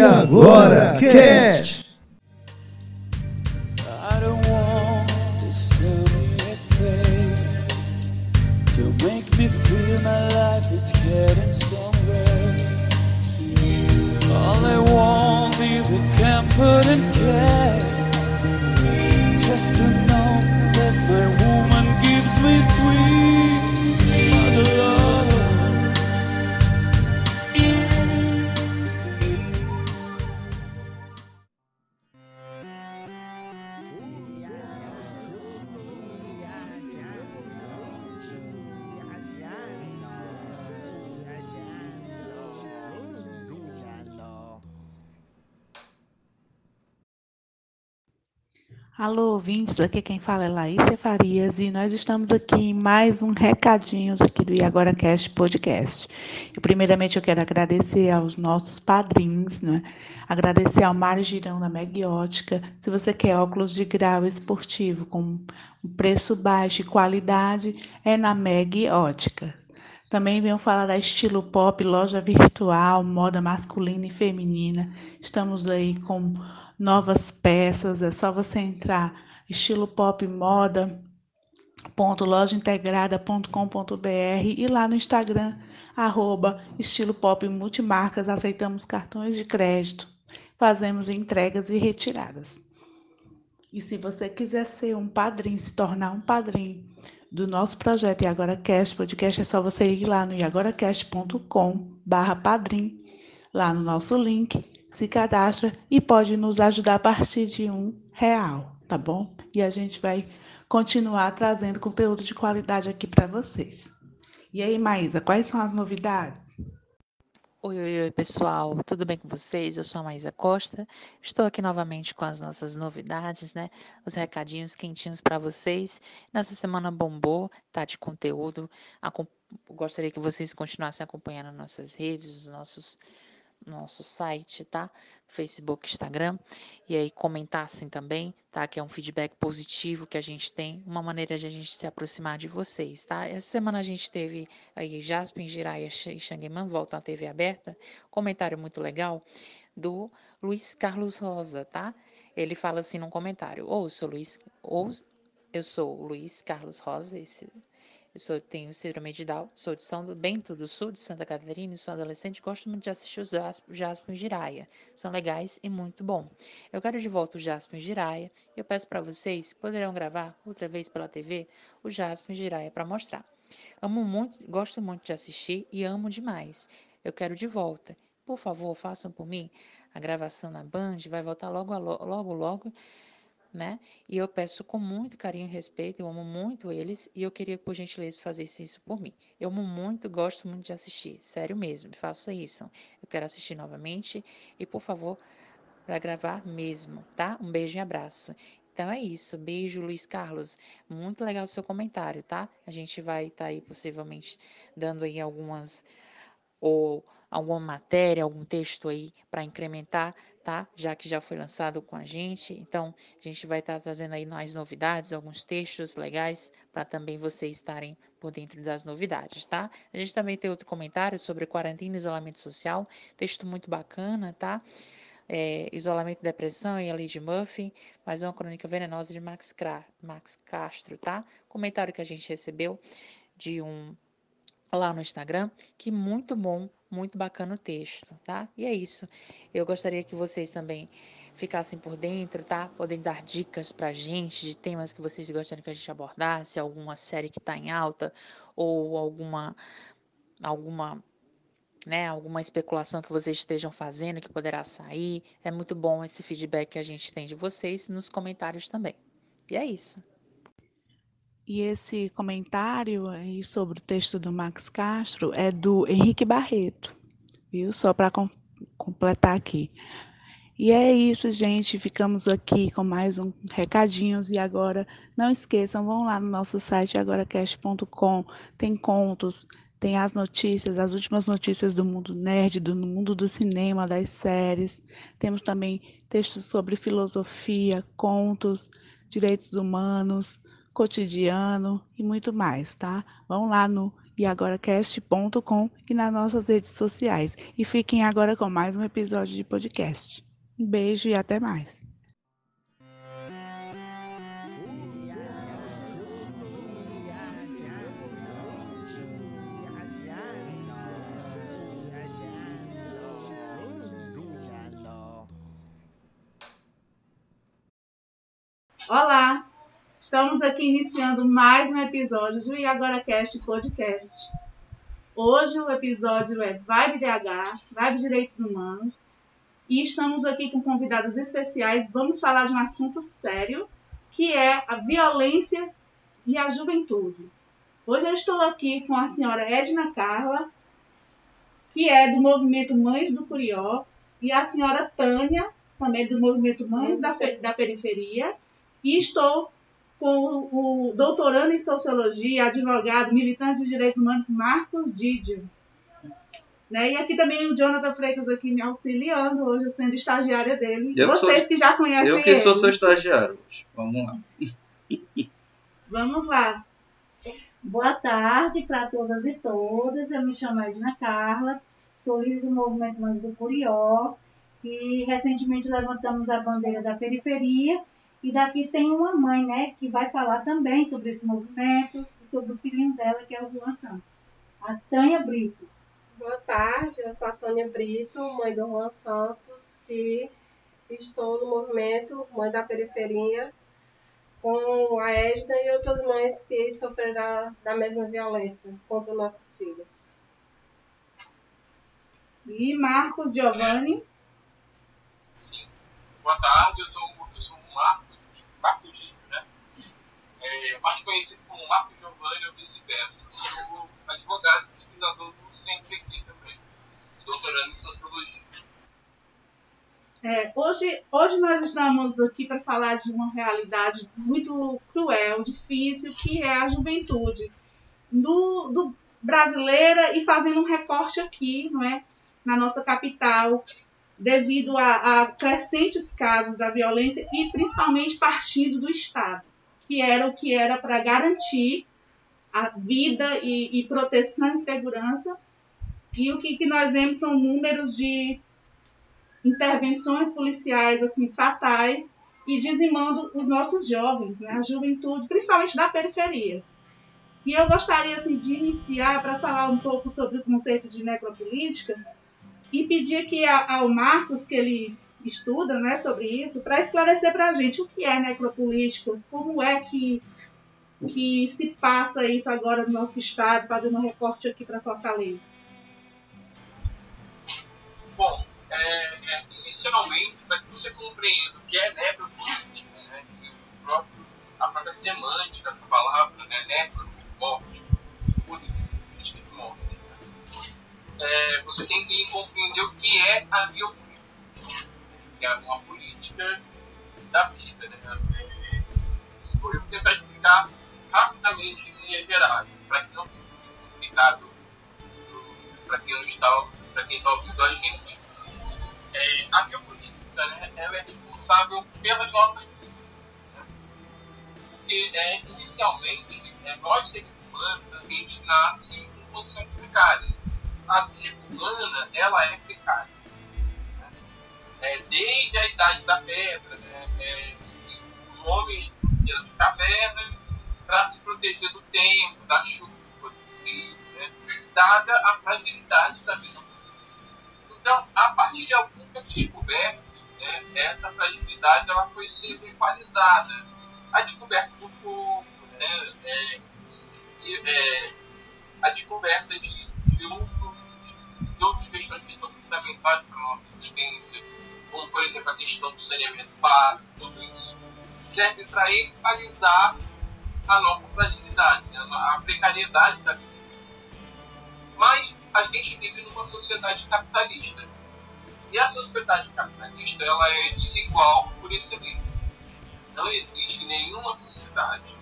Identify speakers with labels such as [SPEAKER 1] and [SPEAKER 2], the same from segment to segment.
[SPEAKER 1] E agora, Cast!
[SPEAKER 2] Alô, ouvintes, aqui quem fala é Laísa Farias e nós estamos aqui em mais um Recadinhos aqui do Iagora Cast Podcast. E, primeiramente eu quero agradecer aos nossos padrinhos, né? agradecer ao Mário Girão da Megiótica. Se você quer óculos de grau esportivo com preço baixo e qualidade, é na Meg Ótica. Também venho falar da Estilo Pop, loja virtual, moda masculina e feminina. Estamos aí com novas peças, é só você entrar estilo pop moda lojaintegrada.com.br e lá no Instagram, arroba estilo pop multimarcas, aceitamos cartões de crédito, fazemos entregas e retiradas. E se você quiser ser um padrinho, se tornar um padrinho do nosso projeto Agora Cast Podcast, é só você ir lá no iagoracast.com barra padrim, lá no nosso link, se cadastra e pode nos ajudar a partir de um real, tá bom? E a gente vai continuar trazendo conteúdo de qualidade aqui para vocês. E aí, Maísa, quais são as novidades?
[SPEAKER 3] Oi, oi, oi, pessoal, tudo bem com vocês? Eu sou a Maísa Costa, estou aqui novamente com as nossas novidades, né? Os recadinhos quentinhos para vocês. Nessa semana bombou, tá de conteúdo. Gostaria que vocês continuassem acompanhando nossas redes, os nossos nosso site, tá? Facebook, Instagram, e aí comentassem também, tá? Que é um feedback positivo que a gente tem, uma maneira de a gente se aproximar de vocês, tá? Essa semana a gente teve aí Jasper Jiraiya e Xangueman voltam à TV aberta, comentário muito legal do Luiz Carlos Rosa, tá? Ele fala assim num comentário: Ouço, Luiz, ou eu sou Luiz Carlos Rosa, esse eu sou, tenho síndrome de Down, sou de São Bento do Sul, de Santa Catarina, e sou adolescente e gosto muito de assistir os Jasper e Jiraya. São legais e muito bom. Eu quero de volta o Jasper e Jiraya e eu peço para vocês, poderão gravar outra vez pela TV o Jasper e Jiraya para mostrar. Amo muito, gosto muito de assistir e amo demais. Eu quero de volta. Por favor, façam por mim a gravação na Band, vai voltar logo, logo, logo né? E eu peço com muito carinho e respeito, eu amo muito eles e eu queria, por gentileza, fazer isso por mim. Eu amo muito, gosto muito de assistir, sério mesmo, faça isso. Eu quero assistir novamente e, por favor, para gravar mesmo, tá? Um beijo e abraço. Então é isso. Beijo, Luiz Carlos. Muito legal o seu comentário, tá? A gente vai estar tá aí possivelmente dando aí algumas ou alguma matéria, algum texto aí para incrementar, tá? Já que já foi lançado com a gente. Então, a gente vai estar tá trazendo aí mais novidades, alguns textos legais para também vocês estarem por dentro das novidades, tá? A gente também tem outro comentário sobre quarentena e isolamento social, texto muito bacana, tá? É, isolamento depressão e a Lady Murphy, mais uma crônica venenosa de Max, Max Castro, tá? Comentário que a gente recebeu de um lá no Instagram, que muito bom, muito bacana o texto, tá? E é isso. Eu gostaria que vocês também ficassem por dentro, tá? Podem dar dicas pra gente de temas que vocês gostariam que a gente abordasse, alguma série que está em alta ou alguma alguma né, alguma especulação que vocês estejam fazendo que poderá sair. É muito bom esse feedback que a gente tem de vocês nos comentários também. E é isso.
[SPEAKER 2] E esse comentário aí sobre o texto do Max Castro é do Henrique Barreto, viu? Só para com completar aqui. E é isso, gente. Ficamos aqui com mais um recadinhos. E agora, não esqueçam, vão lá no nosso site agoracast.com. Tem contos, tem as notícias, as últimas notícias do mundo nerd, do mundo do cinema, das séries. Temos também textos sobre filosofia, contos, direitos humanos cotidiano e muito mais, tá? Vão lá no
[SPEAKER 4] iagoracast.com e nas nossas redes sociais. E fiquem agora com mais um episódio de podcast. Um beijo e até mais. Olá! Estamos aqui iniciando mais um episódio do IagoraCast Podcast. Hoje o episódio é Vibe DH, Vibe Direitos Humanos, e estamos aqui com convidados especiais. Vamos falar de um assunto sério, que é a violência e a juventude. Hoje eu estou aqui com a senhora Edna Carla, que é do movimento Mães do Curió, e a senhora Tânia, também do movimento Mães da, da Periferia, e estou com o doutorando em Sociologia, advogado, militante de direitos humanos, Marcos Didio. Né? E aqui também o Jonathan Freitas aqui me auxiliando, hoje sendo estagiária dele. Eu Vocês que, sou, que já conhecem
[SPEAKER 5] Eu que ele. sou seu estagiário. Vamos lá.
[SPEAKER 4] Vamos lá.
[SPEAKER 6] Boa tarde para todas e todas. Eu me chamo Edna Carla, sou líder do Movimento Mães do Curió e recentemente levantamos a bandeira da periferia e daqui tem uma mãe, né, que vai falar também sobre esse movimento e sobre o filhinho dela, que é o Juan Santos. A Tânia Brito.
[SPEAKER 7] Boa tarde, eu sou a Tânia Brito, mãe do Juan Santos, que estou no movimento Mãe da Periferia, com a Edna e outras mães que sofreram da mesma violência contra nossos filhos.
[SPEAKER 4] E Marcos Giovanni.
[SPEAKER 8] Sim. Boa tarde, eu sou, eu sou o Marcos Marco Gídio, né? Mais conhecido como Marco Giovanni ou vice-versa. Sou advogado e pesquisador do CNPq também, doutorando em Sociologia.
[SPEAKER 4] É, hoje, hoje nós estamos aqui para falar de uma realidade muito cruel, difícil, que é a juventude do, do brasileira e fazendo um recorte aqui, não é, na nossa capital, devido a, a crescentes casos da violência e principalmente partindo do Estado, que era o que era para garantir a vida e, e, proteção e segurança. E o que, que nós vemos são números de intervenções policiais assim fatais e dizimando os nossos jovens, né, a juventude, principalmente da periferia. E eu gostaria assim, de iniciar para falar um pouco sobre o conceito de necropolítica, e pedir aqui ao Marcos, que ele estuda né, sobre isso, para esclarecer para a gente o que é necropolítica, como é que, que se passa isso agora no nosso estado, fazendo um recorte aqui para Fortaleza.
[SPEAKER 8] Bom, é, é, inicialmente, para que você compreenda o que é necropolítica, né, que o próprio, a própria semântica da palavra, né, necro, morte, política, de morte, é, você tem que compreender o que é a biopolítica, é uma política da vida. Né? É, eu vou tentar explicar rapidamente em linhas gerais, para que não fique complicado para quem está, para quem está ouvindo a gente. É, a biopolítica, né, ela é responsável pelas nossas vidas. Né? Porque é, inicialmente, é, nós seres humanos, a gente nasce em condições precárias a vida humana ela é precária. É, desde a idade da pedra, né? é, o homem ia de cavernas para se proteger do tempo, da chuva, do frio, né? dada a fragilidade da vida. Então, a partir de algumas descobertas, né, essa fragilidade ela foi sendo equalizada. A descoberta do fogo, né, é, é, a descoberta de, de um e outras questões que são fundamentais para a nossa existência, como, por exemplo, a questão do saneamento básico, tudo isso, serve para equalizar a nossa fragilidade, né? a precariedade da vida. Mas a gente vive numa sociedade capitalista. E a sociedade capitalista ela é desigual por excelência. Não existe nenhuma sociedade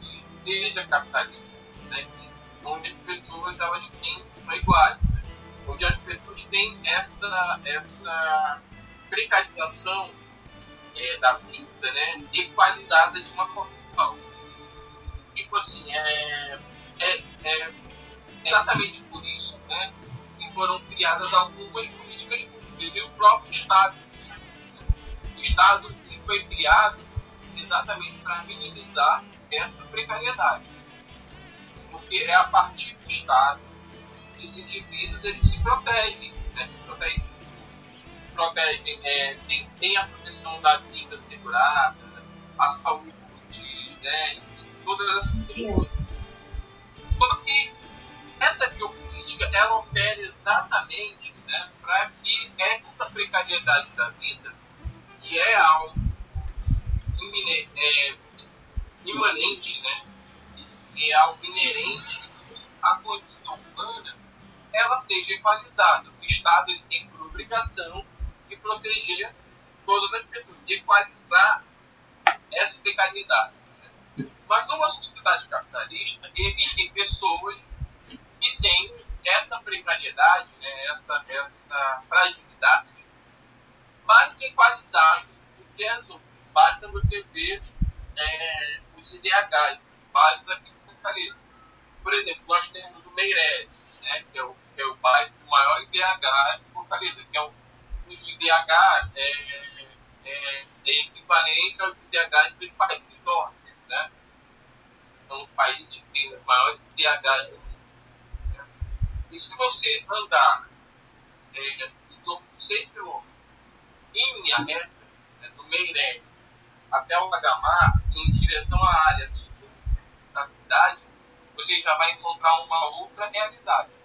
[SPEAKER 8] que seja capitalista, né? onde as pessoas elas têm, são iguais onde as pessoas têm essa, essa precarização é, da vida né, equalizada de uma forma igual. Tipo assim, é, é, é exatamente por isso né, que foram criadas algumas políticas públicas e o próprio Estado. O Estado foi criado exatamente para minimizar essa precariedade. Porque é a partir do Estado os indivíduos eles se protegem, né? se protegem, se protegem é, tem, tem a proteção da vida segurada, a saúde, né? todas essas questões. Só que essa biopolítica ela opera exatamente né, para que essa precariedade da vida, que é algo imine, é, imanente, né, é algo inerente à condição humana, ela seja equalizada. O Estado ele tem por obrigação de proteger todas as pessoas, de equalizar essa precariedade. Né? Mas numa sociedade capitalista, existem pessoas que têm essa precariedade, né, essa, essa fragilidade mais equalizada do que as outras. Basta você ver é, os IDHs, bairros aqui de Fortaleza. Por exemplo, nós temos o Meireles, né, que, é o, é o bairro o maior IDH de Fortaleza, que é cujo IDH é, é, é equivalente aos IDHs dos países nórdicos, né? São os países que têm os maiores IDHs do mundo. Né? E se você andar é, em torno de 100 km em linha reta, né, do Meireles até o Lagamar, em direção à área sul da cidade, você já vai encontrar uma outra realidade.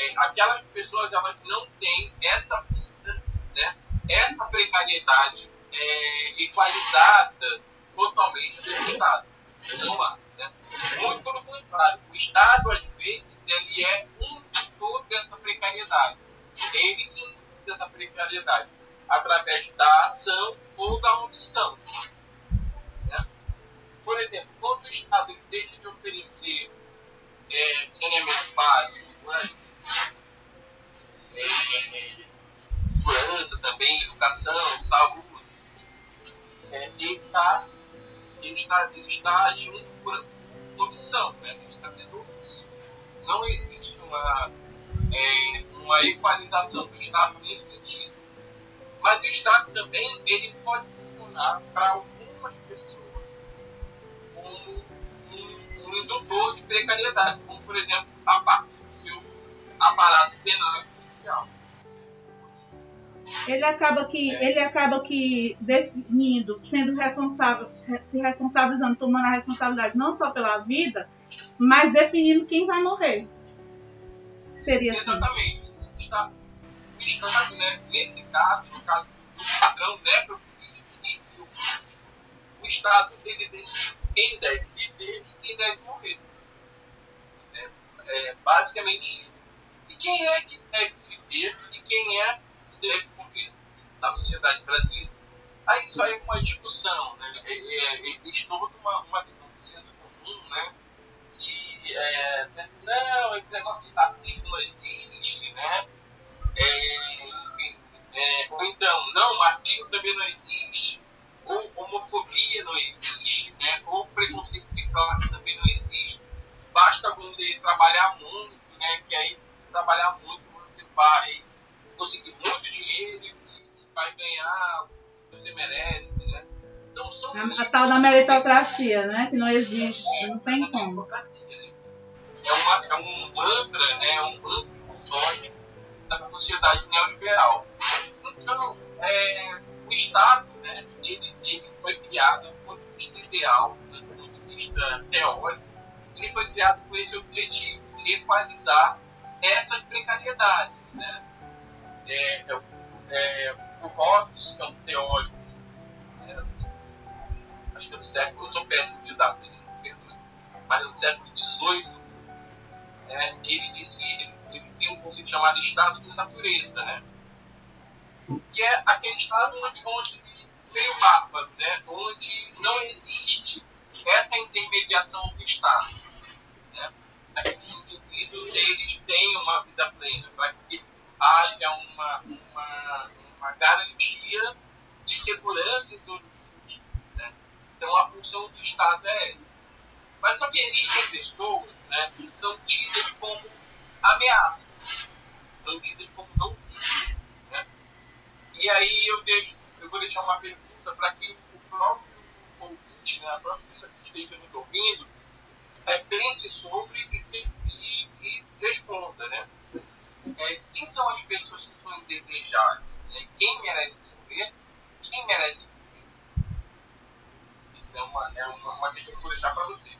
[SPEAKER 8] É, aquelas pessoas elas não têm essa vida, né? essa precariedade é, equalizada totalmente pelo Estado. Não há. Né? Muito pelo contrário, o Estado, às vezes, ele é um tutor dessa precariedade. Ele que induz essa precariedade através da ação ou da omissão. Né? Por exemplo, quando o Estado deixa de oferecer é, saneamento básico, né? Segurança também, educação, saúde, é, ele, tá, ele, está, ele está agindo por omissão, né? ele está sendo omisso. Não existe uma, é, uma equalização do Estado nesse sentido. Mas o Estado também ele pode funcionar para algumas pessoas como um, um indutor de precariedade, como por exemplo a parte aparato penal e policial.
[SPEAKER 9] Ele acaba que
[SPEAKER 8] É.
[SPEAKER 9] ele acaba que definindo, sendo responsável, se responsabilizando, tomando a responsabilidade não só pela vida, mas definindo quem vai morrer. Seria assim.
[SPEAKER 8] Exatamente. O Estado, né, nesse caso, no caso do padrão necropolítico biopolítico, o Estado ele decide quem deve viver e quem deve morrer. É, é basicamente isso. Quem é que deve viver e quem é que deve morrer na sociedade brasileira? Aí isso aí é uma discussão, né? É, é, existe toda uma, uma visão do senso comum, né? que é, não, esse negócio de racismo não existe, né? É, enfim, é, ou então, não, machismo também não existe, ou homofobia não existe, né? Ou preconceito de classe também não existe. Basta você trabalhar muito, né? Que aí, trabalhar muito, você vai conseguir muito dinheiro e vai ganhar o que você merece, né? Então, são
[SPEAKER 9] A, a tal da meritocracia, né? Que não existe, não tem como.
[SPEAKER 8] né? É, uma, é um mantra, né? É um mantra ilusório da sociedade neoliberal. Então, é, o Estado, né? Ele, ele foi criado do ponto de vista ideal, do ponto de vista teórico, ele foi criado com esse objetivo de equalizar essas precariedades, né? É, é, é, o Hobbes, que é um teórico né, acho que é do século, eu sou péssimo de data, né, mas é do século XVIII, né, ele disse, ele, ele tem um conceito chamado estado de natureza, né, que é aquele estado onde, onde veio o bárbaro, né, onde não existe essa intermediação do Estado. Né, aqueles indivíduos, eles têm uma vida plena, para que haja uma, uma, uma garantia de segurança em todos os sentidos. Né? Então, a função do Estado é essa. Mas só que existem pessoas né, que são tidas como ameaça, são tidas como não vítimas. Né? E aí eu, deixo, eu vou deixar uma pergunta para que o próprio ouvinte, né, a própria pessoa que esteja nos ouvindo, é, pense sobre e responda. Né? É, quem são as pessoas que são indesejáveis? Né? Quem merece morrer? Quem merece viver? Isso é uma, é uma, uma coisa que eu vou deixar para você.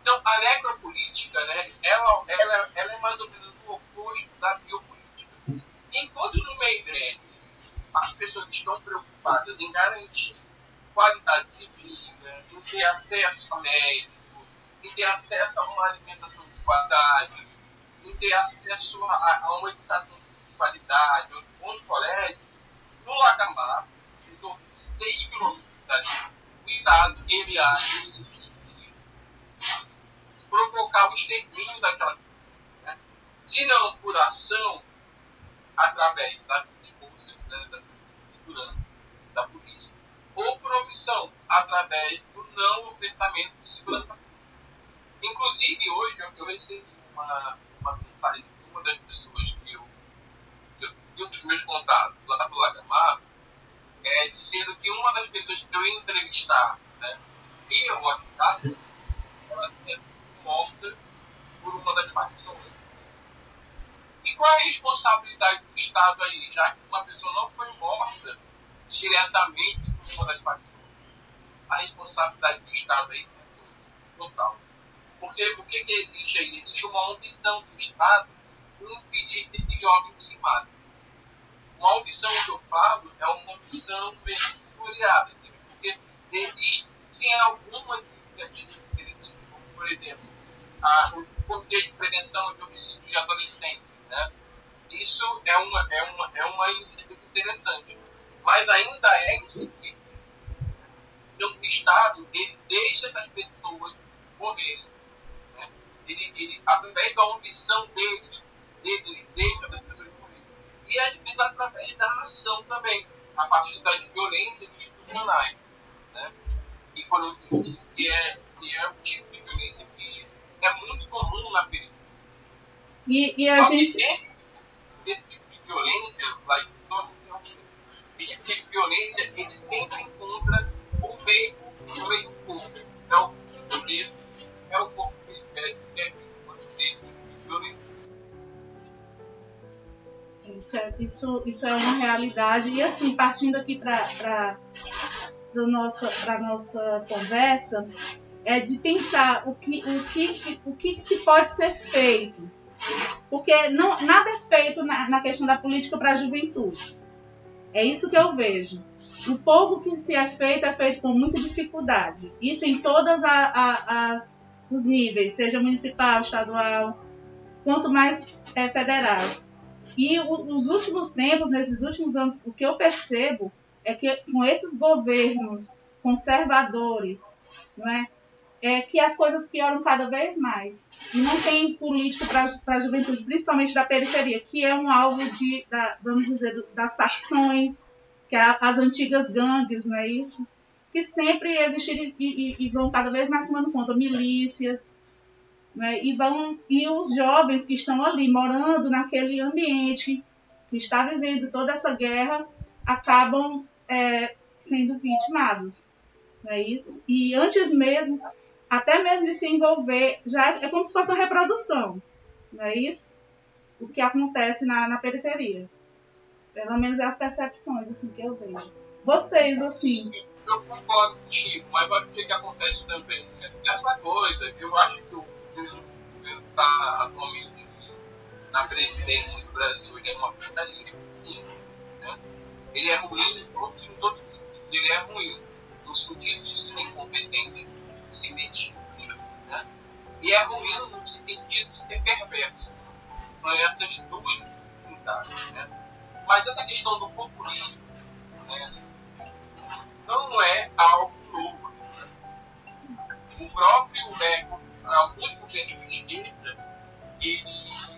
[SPEAKER 8] Então, a necropolítica, né, ela, ela, ela é mais ou menos o oposto da biopolítica. Enquanto no meio igreja as pessoas estão preocupadas em garantir qualidade de vida, em ter acesso a médico, em ter acesso a uma alimentação de qualidade, em ter acesso a, a uma educação de qualidade, bons colégios, no Lagamar, estou 6 quilômetros cuidado, ele acha provocar o extermínio daquela né? Se não por ação, através das forças né, da segurança, da polícia, ou por omissão, através do não ofertamento de segurança. Inclusive, hoje eu, recebi uma, uma mensagem de uma das pessoas que eu, de dos meus contatos lá do Lagamar, é, dizendo que uma das pessoas que eu ia entrevistar né, via WhatsApp, ela tinha morta por uma das facções. E qual é a responsabilidade do Estado aí, já que uma pessoa não foi morta diretamente por uma das facções? A responsabilidade do Estado aí é total. Porque o que, que existe aí? Existe uma omissão do Estado impedir que esse jovem se mate. Uma omissão que eu falo é uma omissão bem historiada, porque existem algumas iniciativas interessantes, como por exemplo, a, o Comitê de Prevenção de Homicídios de Adolescentes. Né? Isso é uma, é, uma, é uma iniciativa interessante, mas ainda é incipiente. Então, o Estado ele deixa essas pessoas morrerem. Ele, ele, através da omissão deles, dele, ele deixa essas pessoas morrerem. E às vezes através da ação também, a partir das violências institucionais. Né? E foram que é, que é o tipo de violência é muito comum na periferia.
[SPEAKER 4] E, e a gente.
[SPEAKER 8] Esse, esse, tipo de violência, lá esse tipo de violência, ele sempre encontra o meio, o meio corpo. É o preto, é o corpo
[SPEAKER 4] Isso é, isso, isso é uma realidade. E assim, partindo aqui para a nossa, nossa conversa, é de pensar o que, o que, o que se pode ser feito. Porque não, nada é feito na, na questão da política para a juventude. É isso que eu vejo. O pouco que se é feito é feito com muita dificuldade. Isso em todos os níveis, seja municipal, estadual, quanto mais é federal. E os últimos tempos, nesses últimos anos, o que eu percebo é que com esses governos conservadores, não é? é que as coisas pioram cada vez mais. E não tem político para a juventude, principalmente da periferia, que é um alvo de, da, vamos dizer, das facções, que é as antigas gangues, não é isso? Que sempre existiram e, e, e vão cada vez mais tomando conta, milícias, né? e, vão, e os jovens que estão ali morando naquele ambiente, que está vivendo toda essa guerra, acabam é, sendo vitimados. É isso? E antes mesmo, até mesmo de se envolver, já é como se fosse uma reprodução, não é isso? O que acontece na, na periferia. Pelo menos é as percepções assim, que eu vejo. Vocês, assim.
[SPEAKER 8] Eu concordo contigo, mas o que, que acontece também. Essa coisa, eu acho que o está atualmente na presidência do Brasil, ele é uma porcaria. Né? Ele é ruim em todo, em todo Ele é ruim no sentido de ser incompetente sentido. Né? E é ruim no sentido de ser perverso. São essas duas unidades. Né? Mas essa questão do populismo né, não é algo novo. O próprio, né, de esquerda, eles,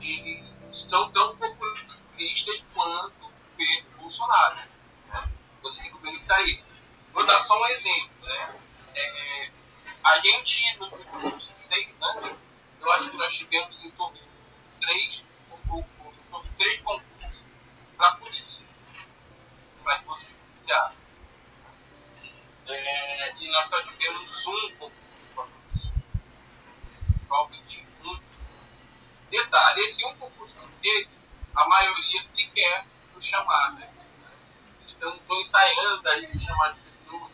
[SPEAKER 8] eles são tão populistas quanto o governo Bolsonaro. Né? Você tem o governo que está aí. Vou dar só um exemplo. Né? é, A gente, nos últimos seis anos, eu acho que nós tivemos em torno de três, ou, três concursos para a polícia, para as forças judiciárias. É, e nós só tivemos um concurso para a polícia. Provavelmente um. Detalhe, esse um concurso que a maioria sequer foi chamada. Estão, estão ensaiando aí, chamar de pessoas,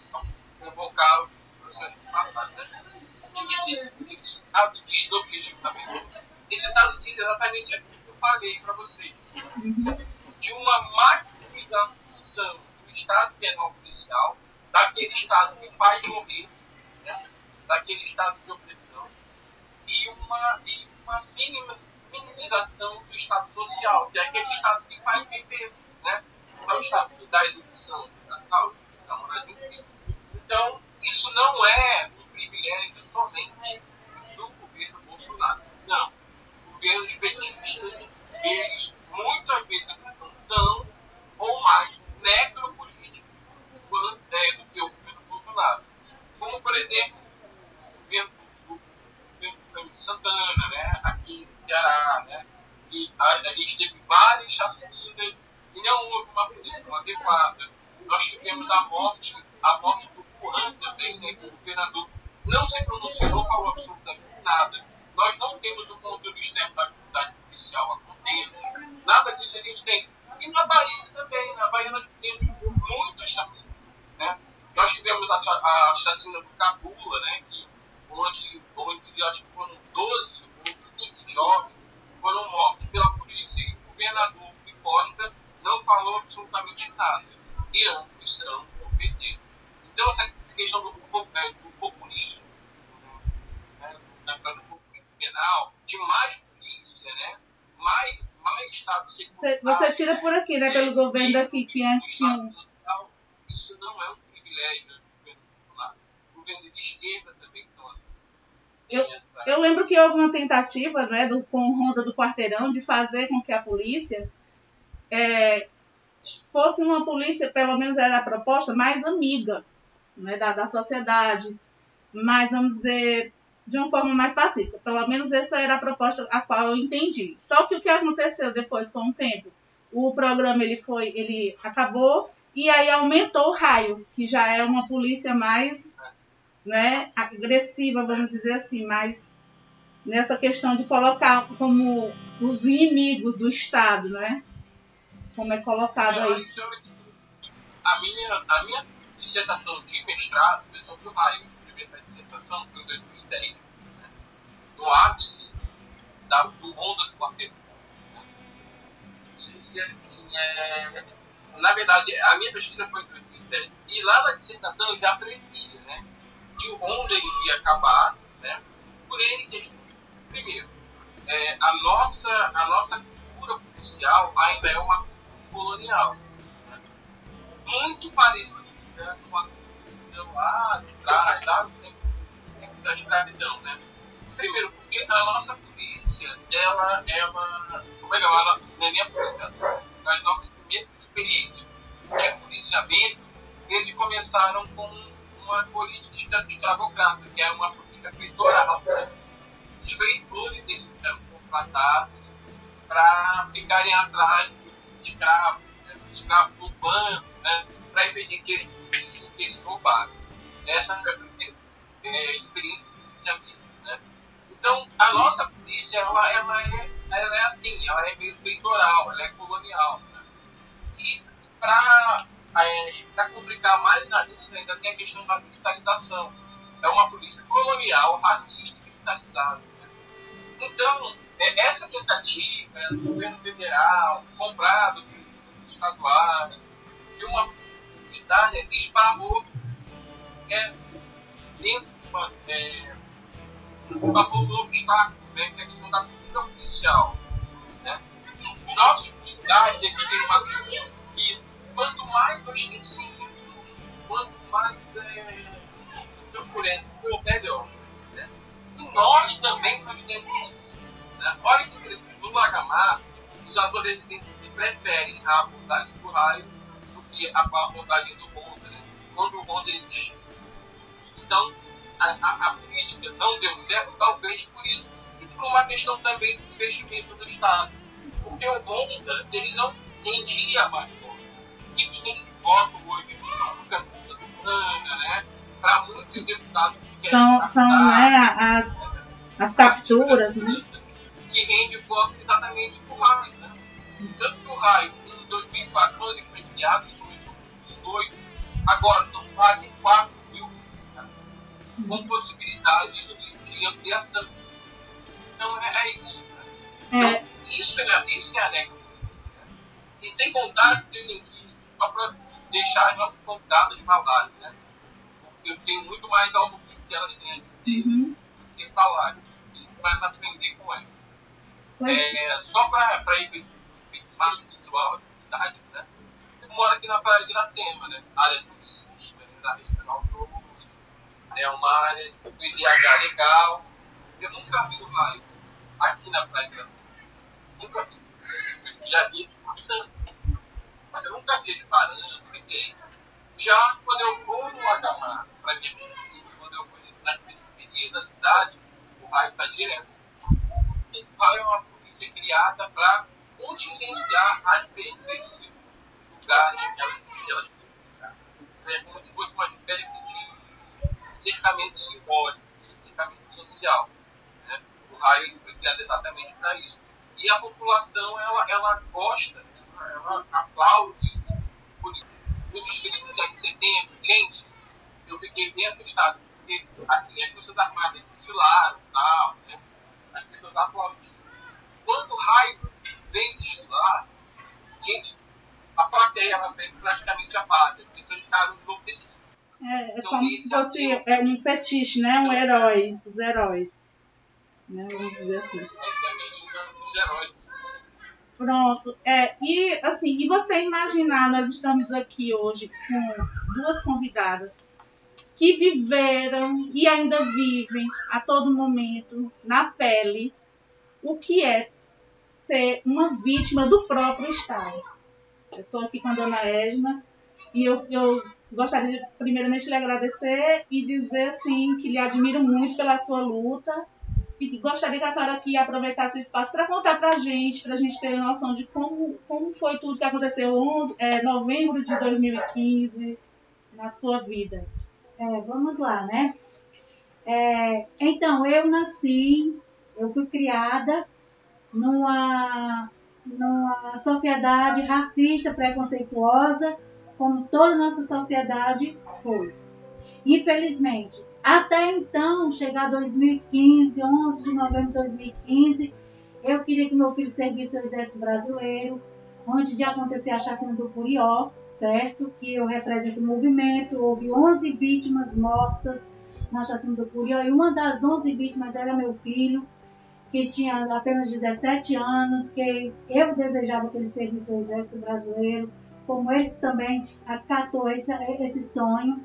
[SPEAKER 8] convocar professores que passaram. Né? O que, que esse, o que, que esse dado diz objetivamente? Esse dado diz exatamente aquilo que eu falei para vocês. De uma maximização do Estado penal policial, daquele Estado que faz morrer, né? daquele Estado de opressão, e uma, e uma mínima, minimização do Estado social, que é aquele Estado que faz viver. Né? É o Estado da educação, da saúde, da moradia, Então, isso não é um privilégio somente do governo Bolsonaro. Não. Governos petistas, eles muitas vezes estão tão ou mais necropolíticos é, do que o governo Bolsonaro. Como, por exemplo, o governo do, de Santana, né, aqui Ceará, né, e a, a gente teve várias chacinas e não houve uma punição adequada. Nós tivemos a morte, a morte do Furan também, né, o governador não se pronunciou, falou absolutamente nada. Nós não temos o controle externo da atividade policial acontecendo. Nada disso a gente tem. E na Bahia também. Na Bahia nós tivemos muitas chacinas. Né? Nós tivemos a, a chacina do Cabula, né, que, onde, onde acho que foram 12 ou 15 jovens foram mortos pela polícia. E o governador de Costa não falou absolutamente nada. E ambos são do PT. Então, essa questão do, é, do populismo, né, da história do populismo penal, de mais polícia, né, mais, mais Estado secundário.
[SPEAKER 9] Você tira por aqui, né, pelo governo daqui, que antes tinha.
[SPEAKER 8] Isso não é um privilégio do governo popular. O governo de esquerda também assim.
[SPEAKER 9] Eu, eu lembro que houve uma tentativa né, do, com Ronda do Quarteirão de fazer com que a polícia é, fosse uma polícia, pelo menos era a proposta, mais amiga né, da, da sociedade, mais, vamos dizer, de uma forma mais pacífica. Pelo menos essa era a proposta a qual eu entendi. Só que o que aconteceu depois, com o tempo, o programa ele foi, ele acabou e aí aumentou o raio, que já é uma polícia mais né, agressiva, vamos dizer assim, mais nessa questão de colocar como os inimigos do Estado, né? como é colocado aí.
[SPEAKER 8] A minha, a minha dissertação de mestrado foi sobre o raio. A primeira dissertação foi em 2010, né? no ápice da, do Honda do quarteto. Né? E, assim, é, na verdade, a minha pesquisa foi em 2010. E lá na dissertação eu já previa né, que o Honda iria acabar né, por N questões. Primeiro, é, a, nossa, a nossa cultura policial ainda é uma colonial. Né? Muito parecida com a cultura lá de trás, lá do tempo da escravidão. Né? Primeiro, porque a nossa polícia, ela, ela é que ela, não é nem a polícia, mas nossa primeira experiência de policiamento, eles começaram com uma política escravocrata, que é uma política feitoral. Né? Os feitores eles eram contratados para ficarem atrás escravos, né, escravos urbano, né, para impedir que eles, que eles roubassem. Essa foi a primeira é, experiência policiamento. Né? Então, a nossa polícia, ela, ela, é, ela é assim, ela é meio feitoral, ela é colonial. Né? E para é, ainda, tem a questão da militarização. É uma polícia colonial, racista e militarizada. Né? Então, é, essa tentativa do governo federal, comprado do estadual, de uma unidade esbarrou é, dentro de uma, é, no obstáculo, né, que é a questão da cultura policial. Né? Os nossos policiais eles têm uma cultura quanto mais ostensivo, quanto mais é, turbulento for, melhor. Né? E nós também nós temos isso. Né? Olha que interessante, no Lagamar, os adolescentes preferem a abordagem do raio do que a abordagem do Honda. Né? Quando o Honda eles... Então, a, a, a, política não deu certo, talvez por isso. E por uma questão também do investimento do Estado. Porque o Honda, ele não rendia mais. O que, rende voto hoje? Camisa do Manga, né? Para muitos deputados que
[SPEAKER 9] São, são né, as, as capturas, né?
[SPEAKER 8] Que rende voto exatamente pro raio, né? Tanto que o raio, em 2004, quando ele foi criado, em 2018, agora são quase 4 mil né? com possibilidade de, de ampliação. Então é, é isso. Né? Então, isso, é, isso é a anexo. E sem contar que só para deixar as nossas convidadas falarem, né? Porque eu tenho muito mais a ouvir que elas têm a dizer uhum. do que falar. E para aprender com elas. É, só para efetivar e situar a atividade, né? Eu moro aqui na Praia de Iracema, né? Área turística, da regional todo. É uma área de viajar legal. Eu nunca vi o raio aqui na Praia de Iracema. Nunca vi. Eu já vi passando. Mas eu nunca vi ele parando, ninguém. Já quando eu vou no Agamar, para minha quando eu vou na periferia da cidade, o raio está direto. O raio é uma polícia criada para contingenciar as periferias, lugares que elas, que elas têm. É como se fosse uma espécie de cercamento simbólico, de cercamento social. Né? O raio foi criado exatamente para isso. E a população, ela, ela gosta ela aplaude o desfile de 7 de setembro. Gente, eu fiquei bem assustado, porque assim, as Forças Armadas desfilaram tal, né? as pessoas aplaudiram. Quando o raio vem desfilar, gente, a plateia ela vem praticamente apaga, as pessoas ficaram enlouquecidas.
[SPEAKER 9] É, é então, como se fosse é um fetiche, né? Um herói, os heróis. Né? Vamos dizer assim. É,
[SPEAKER 8] é os heróis
[SPEAKER 9] Pronto. É, e assim, e você imaginar, nós estamos aqui hoje com duas convidadas que viveram e ainda vivem a todo momento na pele o que é ser uma vítima do próprio Estado. Eu estou aqui com a dona Edna e eu, eu gostaria de primeiramente lhe agradecer e dizer assim que lhe admiro muito pela sua luta e gostaria que a senhora aqui aproveitasse o espaço para contar para a gente, para a gente ter noção de como, como foi tudo que aconteceu em é, novembro de 2015 na sua vida.
[SPEAKER 6] É, vamos lá, né? É, então, eu nasci, eu fui criada numa, numa sociedade racista, preconceituosa, como toda nossa sociedade foi. Infelizmente, até então, chegar 2015, 11 de novembro de 2015, eu queria que meu filho servisse o Exército Brasileiro, antes de acontecer a chacina do Curió, certo? Que eu represento o movimento, houve 11 vítimas mortas na chacina do Curió, e uma das 11 vítimas era meu filho, que tinha apenas 17 anos, que eu desejava que ele servisse o Exército Brasileiro, como ele também acatou esse, esse sonho.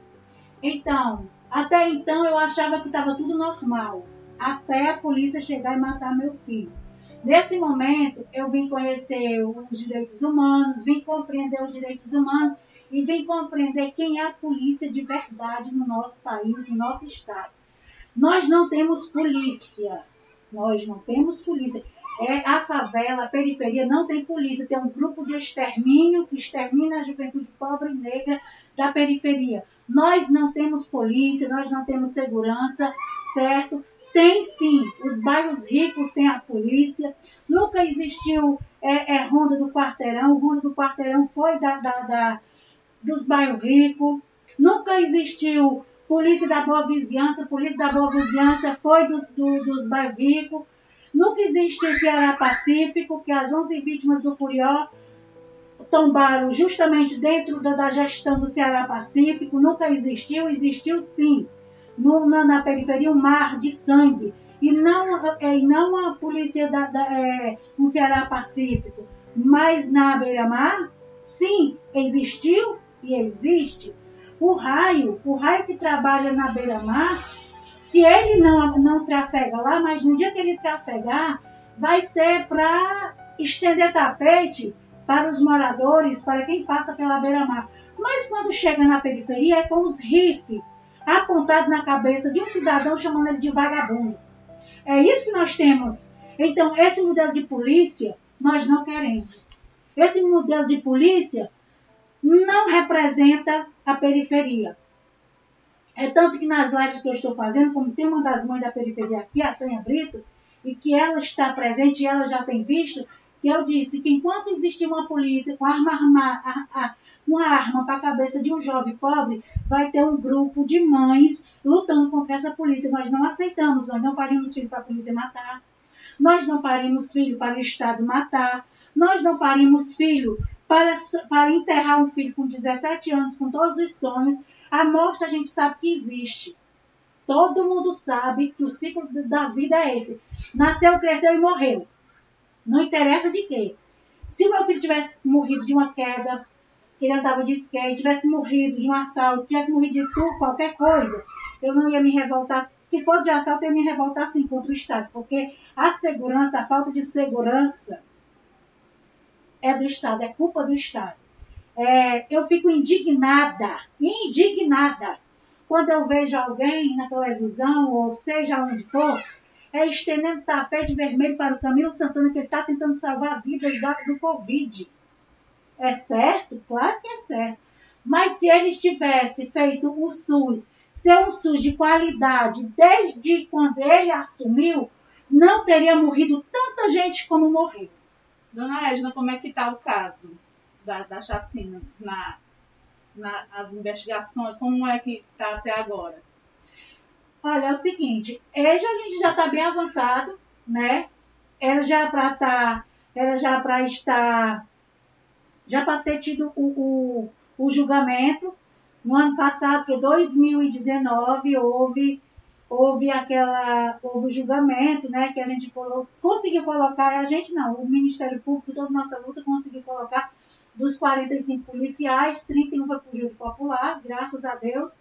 [SPEAKER 6] Então, até então eu achava que estava tudo normal, até a polícia chegar e matar meu filho. Nesse momento, eu vim conhecer os direitos humanos, vim compreender os direitos humanos e vim compreender quem é a polícia de verdade no nosso país, no nosso estado. Nós não temos polícia. Nós não temos polícia. É a favela, a periferia não tem polícia. Tem um grupo de extermínio que extermina a juventude pobre e negra da periferia. Nós não temos polícia, nós não temos segurança, certo? Tem sim, os bairros ricos têm a polícia. Nunca existiu é, é, Ronda do Quarteirão. Ronda do Quarteirão foi da, da, da, dos bairros ricos. Nunca existiu Polícia da Boa Vizinhança. Polícia da Boa Vizinhança foi dos, do, dos bairros ricos. Nunca existiu Ceará Pacífico, que as 11 vítimas do Curió tombaram justamente dentro da, gestão do Ceará Pacífico, nunca existiu, existiu sim, no, na, na, periferia um mar de sangue, e não, é, não a polícia da, da é, no Ceará Pacífico, mas na beira-mar, sim, existiu e existe. O raio, o raio que trabalha na beira-mar, se ele não, não trafega lá, mas no dia que ele trafegar, vai ser para estender tapete para os moradores, para quem passa pela beira-mar. Mas quando chega na periferia é com os RIF. apontado na cabeça de um cidadão chamando ele de vagabundo. É isso que nós temos. Então, esse modelo de polícia nós não queremos. Esse modelo de polícia não representa a periferia. É tanto que nas lives que eu estou fazendo, como tem uma das mães da periferia aqui, a Tânia Brito, e que ela está presente e ela já tem visto, que eu disse que enquanto existir uma polícia com arma, arma, uma arma para a cabeça de um jovem pobre, vai ter um grupo de mães lutando contra essa polícia. Nós não aceitamos, nós não parimos filho para a polícia matar, nós não parimos filho para o Estado matar, nós não parimos filho para, para enterrar um filho com 17 anos, com todos os sonhos. A morte a gente sabe que existe. Todo mundo sabe que o ciclo da vida é esse. Nasceu, cresceu e morreu. Não interessa de quê. Se meu filho tivesse morrido de uma queda, que ele andava de skate, tivesse morrido de um assalto, tivesse morrido de tudo, qualquer coisa, eu não ia me revoltar. Se fosse de assalto, eu ia me revoltar sim contra o Estado, porque a segurança, a falta de segurança é do Estado, é culpa do Estado. É, eu fico indignada, indignada, quando eu vejo alguém na televisão, ou seja onde for, é estendendo tapete vermelho para o Camilo Santana, que está tentando salvar vidas do Covid. É certo? Claro que é certo. Mas se ele tivesse feito o SUS ser um SUS de qualidade desde quando ele assumiu, não teria morrido tanta gente como morreu.
[SPEAKER 4] Dona Edna, como é que está o caso da, da chacina na, na, investigações? Como é que está até agora?
[SPEAKER 6] Olha, é o seguinte, hoje a gente já está bem avançado, né? Era já para estar, era já para estar, já para ter tido o, o, o julgamento. No ano passado, que é 2019, houve, houve aquela, houve o julgamento, né? Que a gente conseguiu colocar, a gente não, o Ministério Público, toda nossa luta, conseguiu colocar dos 45 policiais, 31 foi para o júri popular, graças a Deus.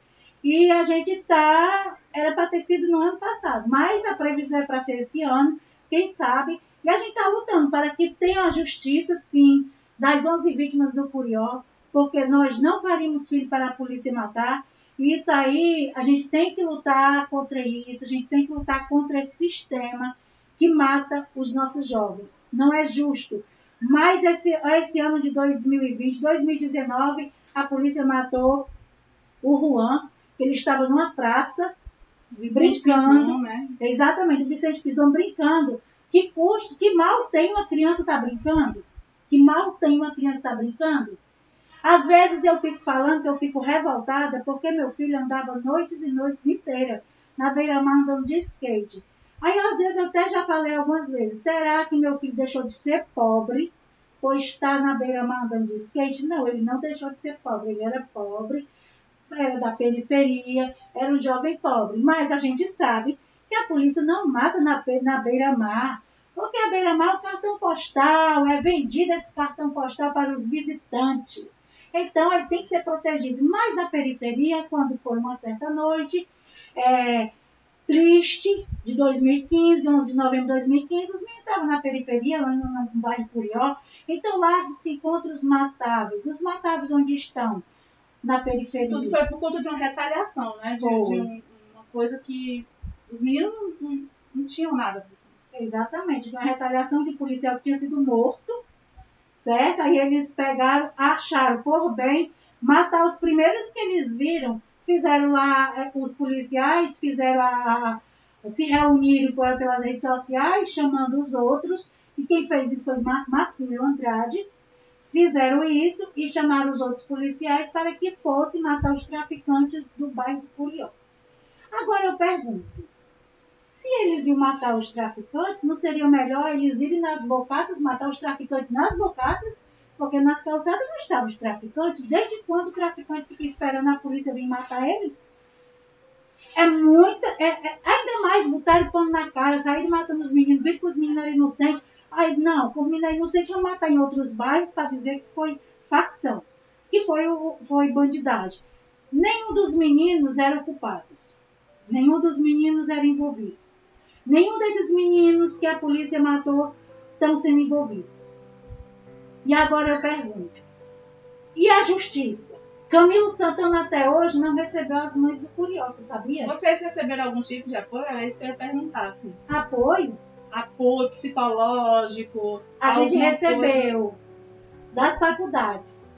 [SPEAKER 6] E a gente tá, era para ter sido no ano passado, mas a previsão é para ser esse ano, quem sabe. E a gente está lutando para que tenha a justiça, sim, das 11 vítimas do Curió, porque nós não parimos filho para a polícia matar. E isso aí, a gente tem que lutar contra isso, a gente tem que lutar contra esse sistema que mata os nossos jovens. Não é justo. Mas esse, esse ano de 2020, 2019, a polícia matou o Juan, ele estava numa praça Vicente brincando. Pisão, né? Exatamente, o Vicente Pisão brincando. Que custo, que mal tem uma criança estar tá brincando? Que mal tem uma criança estar tá brincando? Às vezes eu fico falando que eu fico revoltada porque meu filho andava noites e noites inteiras na beira-mar andando de skate. Aí às vezes eu até já falei algumas vezes, será que meu filho deixou de ser pobre por estar na beira-mar andando de skate? Não, ele não deixou de ser pobre, ele era pobre, era da periferia, era um jovem pobre. Mas a gente sabe que a polícia não mata na, na beira-mar, porque a beira-mar é o cartão postal, é vendido esse cartão postal para os visitantes. Então ele tem que ser protegido. Mas na periferia, quando foi uma certa noite, é, triste, de 2015, 11 de novembro de 2015, os meninos estavam na periferia, lá no, no bairro Curió. Então lá se encontram os matáveis. Os matáveis onde estão? Na periferia.
[SPEAKER 4] Tudo foi por conta de uma retaliação, né? De, de um, uma coisa que os meninos não, não, não tinham nada.
[SPEAKER 6] Exatamente, de uma retaliação de policial que tinha sido morto, certo? Aí eles pegaram, acharam por bem matar os primeiros que eles viram. Fizeram lá, eh, os policiais fizeram a, a se reuniram pelas redes sociais, chamando os outros, e quem fez isso foi Marcílio Andrade, Fizeram isso e chamaram os outros policiais para que fossem matar os traficantes do bairro Curió. Agora eu pergunto, se eles iam matar os traficantes, não seria melhor eles irem nas bocatas, matar os traficantes nas bocatas? Porque nas calçadas não estavam os traficantes. Desde quando o traficante fica esperando a polícia vir matar eles? É muita. É, é, ainda mais botaram pano na cara, saíram matando os meninos, viram que os meninos eram inocentes. Aí, não, por menino inocente vão matar em outros bairros para dizer que foi facção, que foi, o, foi bandidagem. Nenhum dos meninos eram culpados. Nenhum dos meninos era envolvidos. Nenhum desses meninos que a polícia matou estão sendo envolvidos. E agora eu pergunto: e a justiça? Camilo Santana até hoje não recebeu as mães do Curió, você sabia?
[SPEAKER 4] Vocês receberam algum tipo de apoio? Era isso que eu ia perguntar, assim.
[SPEAKER 6] Apoio?
[SPEAKER 4] Apoio psicológico?
[SPEAKER 6] A gente recebeu
[SPEAKER 4] coisa
[SPEAKER 6] das faculdades,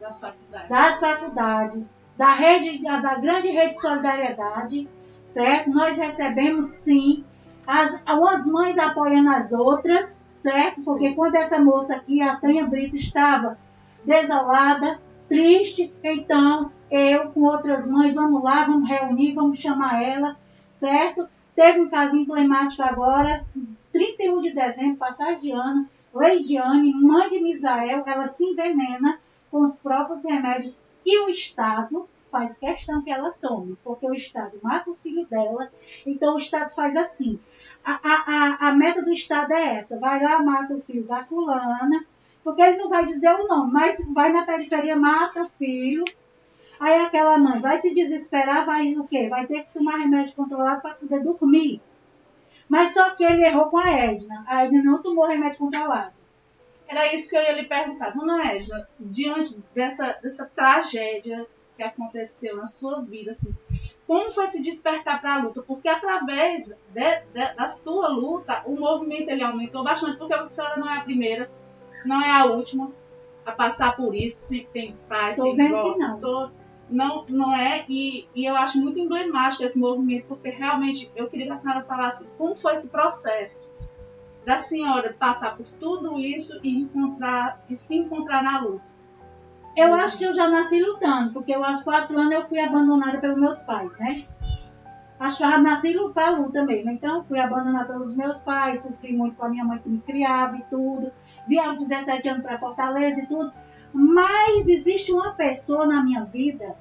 [SPEAKER 4] Das faculdades.
[SPEAKER 6] das faculdades, da rede, da grande rede de solidariedade, certo? Nós recebemos sim as, umas mães apoiando as outras, certo? Porque quando essa moça aqui, a Tânia Brito, estava desolada, triste, então eu com outras mães, vamos lá, vamos reunir, vamos chamar ela, certo? Teve um caso emblemático agora, 31 de dezembro, passagem de ano, Leidiane, mãe de Misael, ela se envenena com os próprios remédios que o Estado faz questão que ela tome, porque o Estado mata o filho dela, então o Estado faz assim. A, a, a, a meta do Estado é essa, vai lá, mata o filho da fulana, porque ele não vai dizer o nome, mas vai na periferia, mata o filho, aí aquela mãe vai se desesperar, vai o quê? Vai ter que tomar remédio controlado para poder dormir. Mas só que ele errou com a Edna. A Edna não tomou remédio controlado.
[SPEAKER 4] Era isso que eu ia lhe perguntar. Dona Edna, diante dessa, dessa tragédia que aconteceu na sua vida, assim, como foi se despertar para a luta? Porque através de- de- da sua luta, o movimento ele aumentou bastante, porque a senhora não é a primeira, não é a última a passar por isso. Sempre tem pais,
[SPEAKER 6] Tô
[SPEAKER 4] tem gosta,
[SPEAKER 6] não.
[SPEAKER 4] tô- não, não é, e, e eu acho muito emblemático esse movimento, porque realmente eu queria que a senhora falasse como foi esse processo da senhora passar por tudo isso e encontrar e se encontrar na luta.
[SPEAKER 6] Eu acho que eu já nasci lutando, porque eu, aos quatro anos eu fui abandonada pelos meus pais, né? Acho que nasci para luta mesmo. Então, fui abandonada pelos meus pais, sofri muito com a minha mãe que me criava e tudo. Vi aos 17 anos para Fortaleza e tudo. Mas existe uma pessoa na minha vida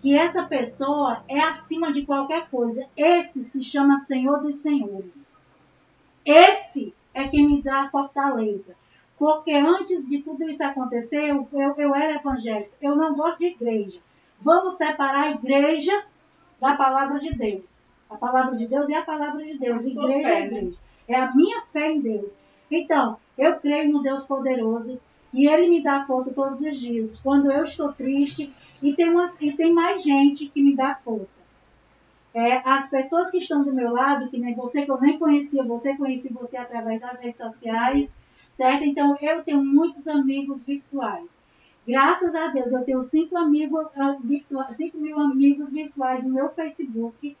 [SPEAKER 6] que essa pessoa é acima de qualquer coisa. Esse se chama Senhor dos Senhores. Esse é quem me dá a fortaleza. Porque antes de tudo isso acontecer, eu, eu, eu era evangélica. Eu não gosto de igreja. Vamos separar a igreja da palavra de Deus. A palavra de Deus é a palavra de Deus.
[SPEAKER 4] A
[SPEAKER 6] Igreja
[SPEAKER 4] fé,
[SPEAKER 6] é
[SPEAKER 4] né?
[SPEAKER 6] igreja. É a minha fé em Deus. Então, eu creio no Deus poderoso e Ele me dá força todos os dias. Quando eu estou triste, e tem, uma, e tem mais gente que me dá força. É, as pessoas que estão do meu lado, que nem você, que eu nem conhecia, você conheci você através das redes sociais, certo? Então, eu tenho muitos amigos virtuais. Graças a Deus, eu tenho cinco, amigos, ah, virtua- cinco mil amigos virtuais no meu Facebook.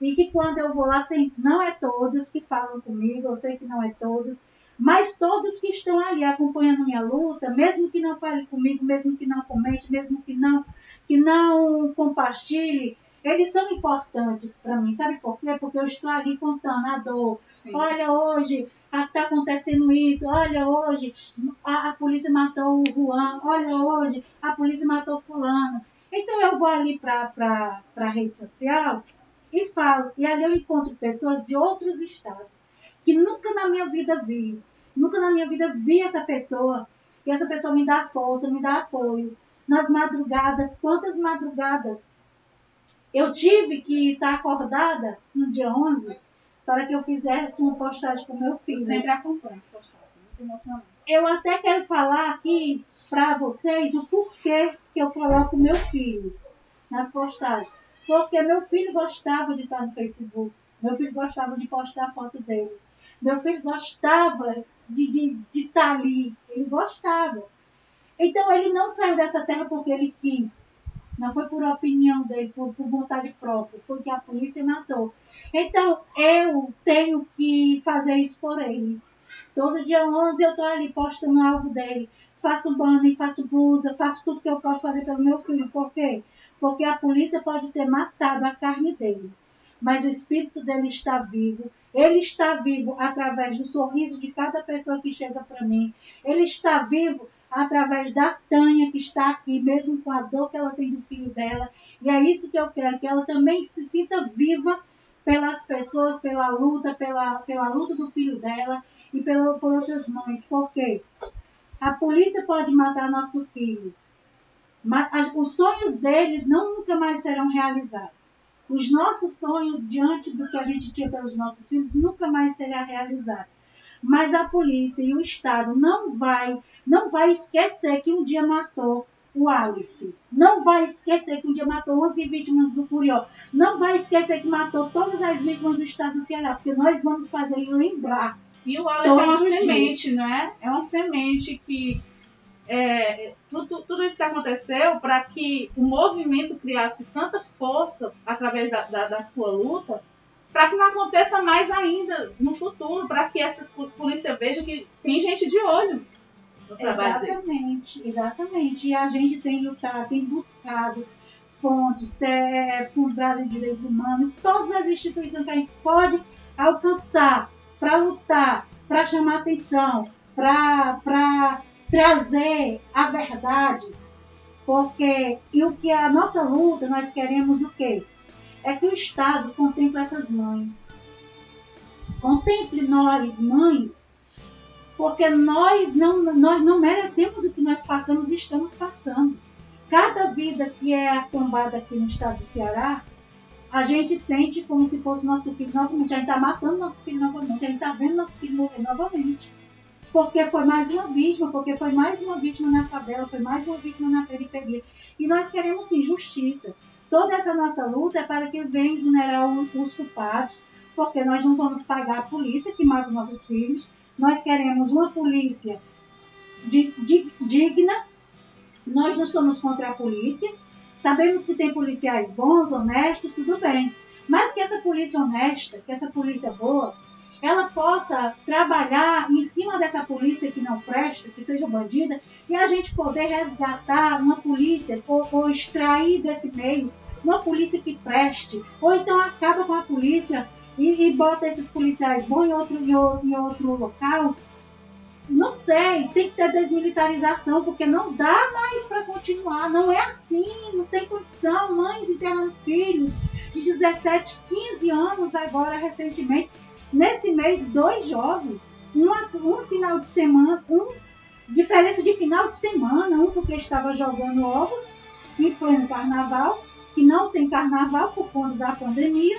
[SPEAKER 6] E que quando eu vou lá, não é todos que falam comigo, eu sei que não é todos, mas todos que estão ali acompanhando minha luta, mesmo que não fale comigo, mesmo que não comente, mesmo que não, que não compartilhe, eles são importantes para mim. Sabe por quê? Porque eu estou ali contando a dor.
[SPEAKER 4] Sim.
[SPEAKER 6] Olha, hoje está acontecendo isso. Olha, hoje a, a polícia matou o Juan. Olha, hoje a polícia matou fulano. Então eu vou ali para a rede social e falo. E ali eu encontro pessoas de outros estados que nunca na minha vida vi. Nunca na minha vida vi essa pessoa. E essa pessoa me dá força, me dá apoio. Nas madrugadas, quantas madrugadas eu tive que estar acordada no dia 11 para que eu fizesse uma postagem com meu
[SPEAKER 4] Eu
[SPEAKER 6] filho.
[SPEAKER 4] sempre acompanho as postagens, muito emocionante.
[SPEAKER 6] Eu até quero falar aqui para vocês o porquê que eu coloco meu filho nas postagens. Porque meu filho gostava de estar no Facebook. Meu filho gostava de postar a foto dele. Meu filho gostava de, de, de estar ali. Ele gostava. Então ele não saiu dessa terra porque ele quis. Não foi por opinião dele, por, por vontade própria. Foi a polícia matou. Então eu tenho que fazer isso por ele. Todo dia 11 eu tô ali postando algo dele. Faço banner, faço blusa, faço tudo que eu posso fazer pelo meu filho. Por quê? Porque a polícia pode ter matado a carne dele. Mas o espírito dele está vivo. Ele está vivo através do sorriso de cada pessoa que chega para mim. Ele está vivo através da Tânia que está aqui, mesmo com a dor que ela tem do filho dela. E é isso que eu quero, que ela também se sinta viva pelas pessoas, pela luta, pela, pela luta do filho dela e pela, por outras mães. Por quê? A polícia pode matar nosso filho, mas as- os sonhos deles não nunca mais serão realizados. Os nossos sonhos diante do que a gente tinha pelos nossos filhos nunca mais será realizado. Mas a polícia e o Estado não vai, não vai esquecer que um dia matou o Alice. Não vai esquecer que um dia matou 11 vítimas do Curió. Não vai esquecer que matou todas as vítimas do estado do Ceará, porque nós vamos fazer ele lembrar.
[SPEAKER 4] E o Alice é uma semente, não é? É uma semente que é, tudo, tudo isso que aconteceu para que o movimento criasse tanta força através da, da, da sua luta, para que não aconteça mais ainda no futuro, para que essa po- polícia veja que tem gente de olho no trabalho dele.
[SPEAKER 6] Exatamente, exatamente. E a gente tem lutado, tem buscado fontes, é, Fundação de Direitos Humanos, todas as instituições que a gente pode alcançar para lutar, para chamar atenção, para trazer a verdade. Porque e o que é a nossa luta, nós queremos o quê? É que o Estado contemple essas mães. Contemple nós, mães, porque nós não, nós não merecemos o que nós passamos e estamos passando. Cada vida que é tombada aqui no estado do Ceará, a gente sente como se fosse nosso filho novamente. A gente está matando nosso filho novamente, a gente está vendo nosso filho morrer novamente. Porque foi mais uma vítima, porque foi mais uma vítima na favela, foi mais uma vítima na periferia. E nós queremos sim justiça. Toda essa nossa luta é para que venha exonerar os culpados, porque nós não vamos pagar a polícia que mata nossos filhos, nós queremos uma polícia di- di- digna. Nós não somos contra a polícia. Sabemos que tem policiais bons, honestos, tudo bem. Mas que essa polícia honesta, que essa polícia boa, ela possa trabalhar em cima dessa polícia que não presta, que seja bandida, e a gente poder resgatar uma polícia ou, ou extrair desse meio uma polícia que preste, ou então acaba com a polícia e, e bota esses policiais outro, em outro, em outro local. Não sei, tem que ter desmilitarização, porque não dá mais para continuar. Não é assim, não tem condição. Mães internando filhos de 17, 15 anos agora, recentemente. Nesse mês, dois jovens, um, um final de semana, um diferença de final de semana, um porque estava jogando ovos e foi no carnaval, que não tem carnaval por conta da pandemia.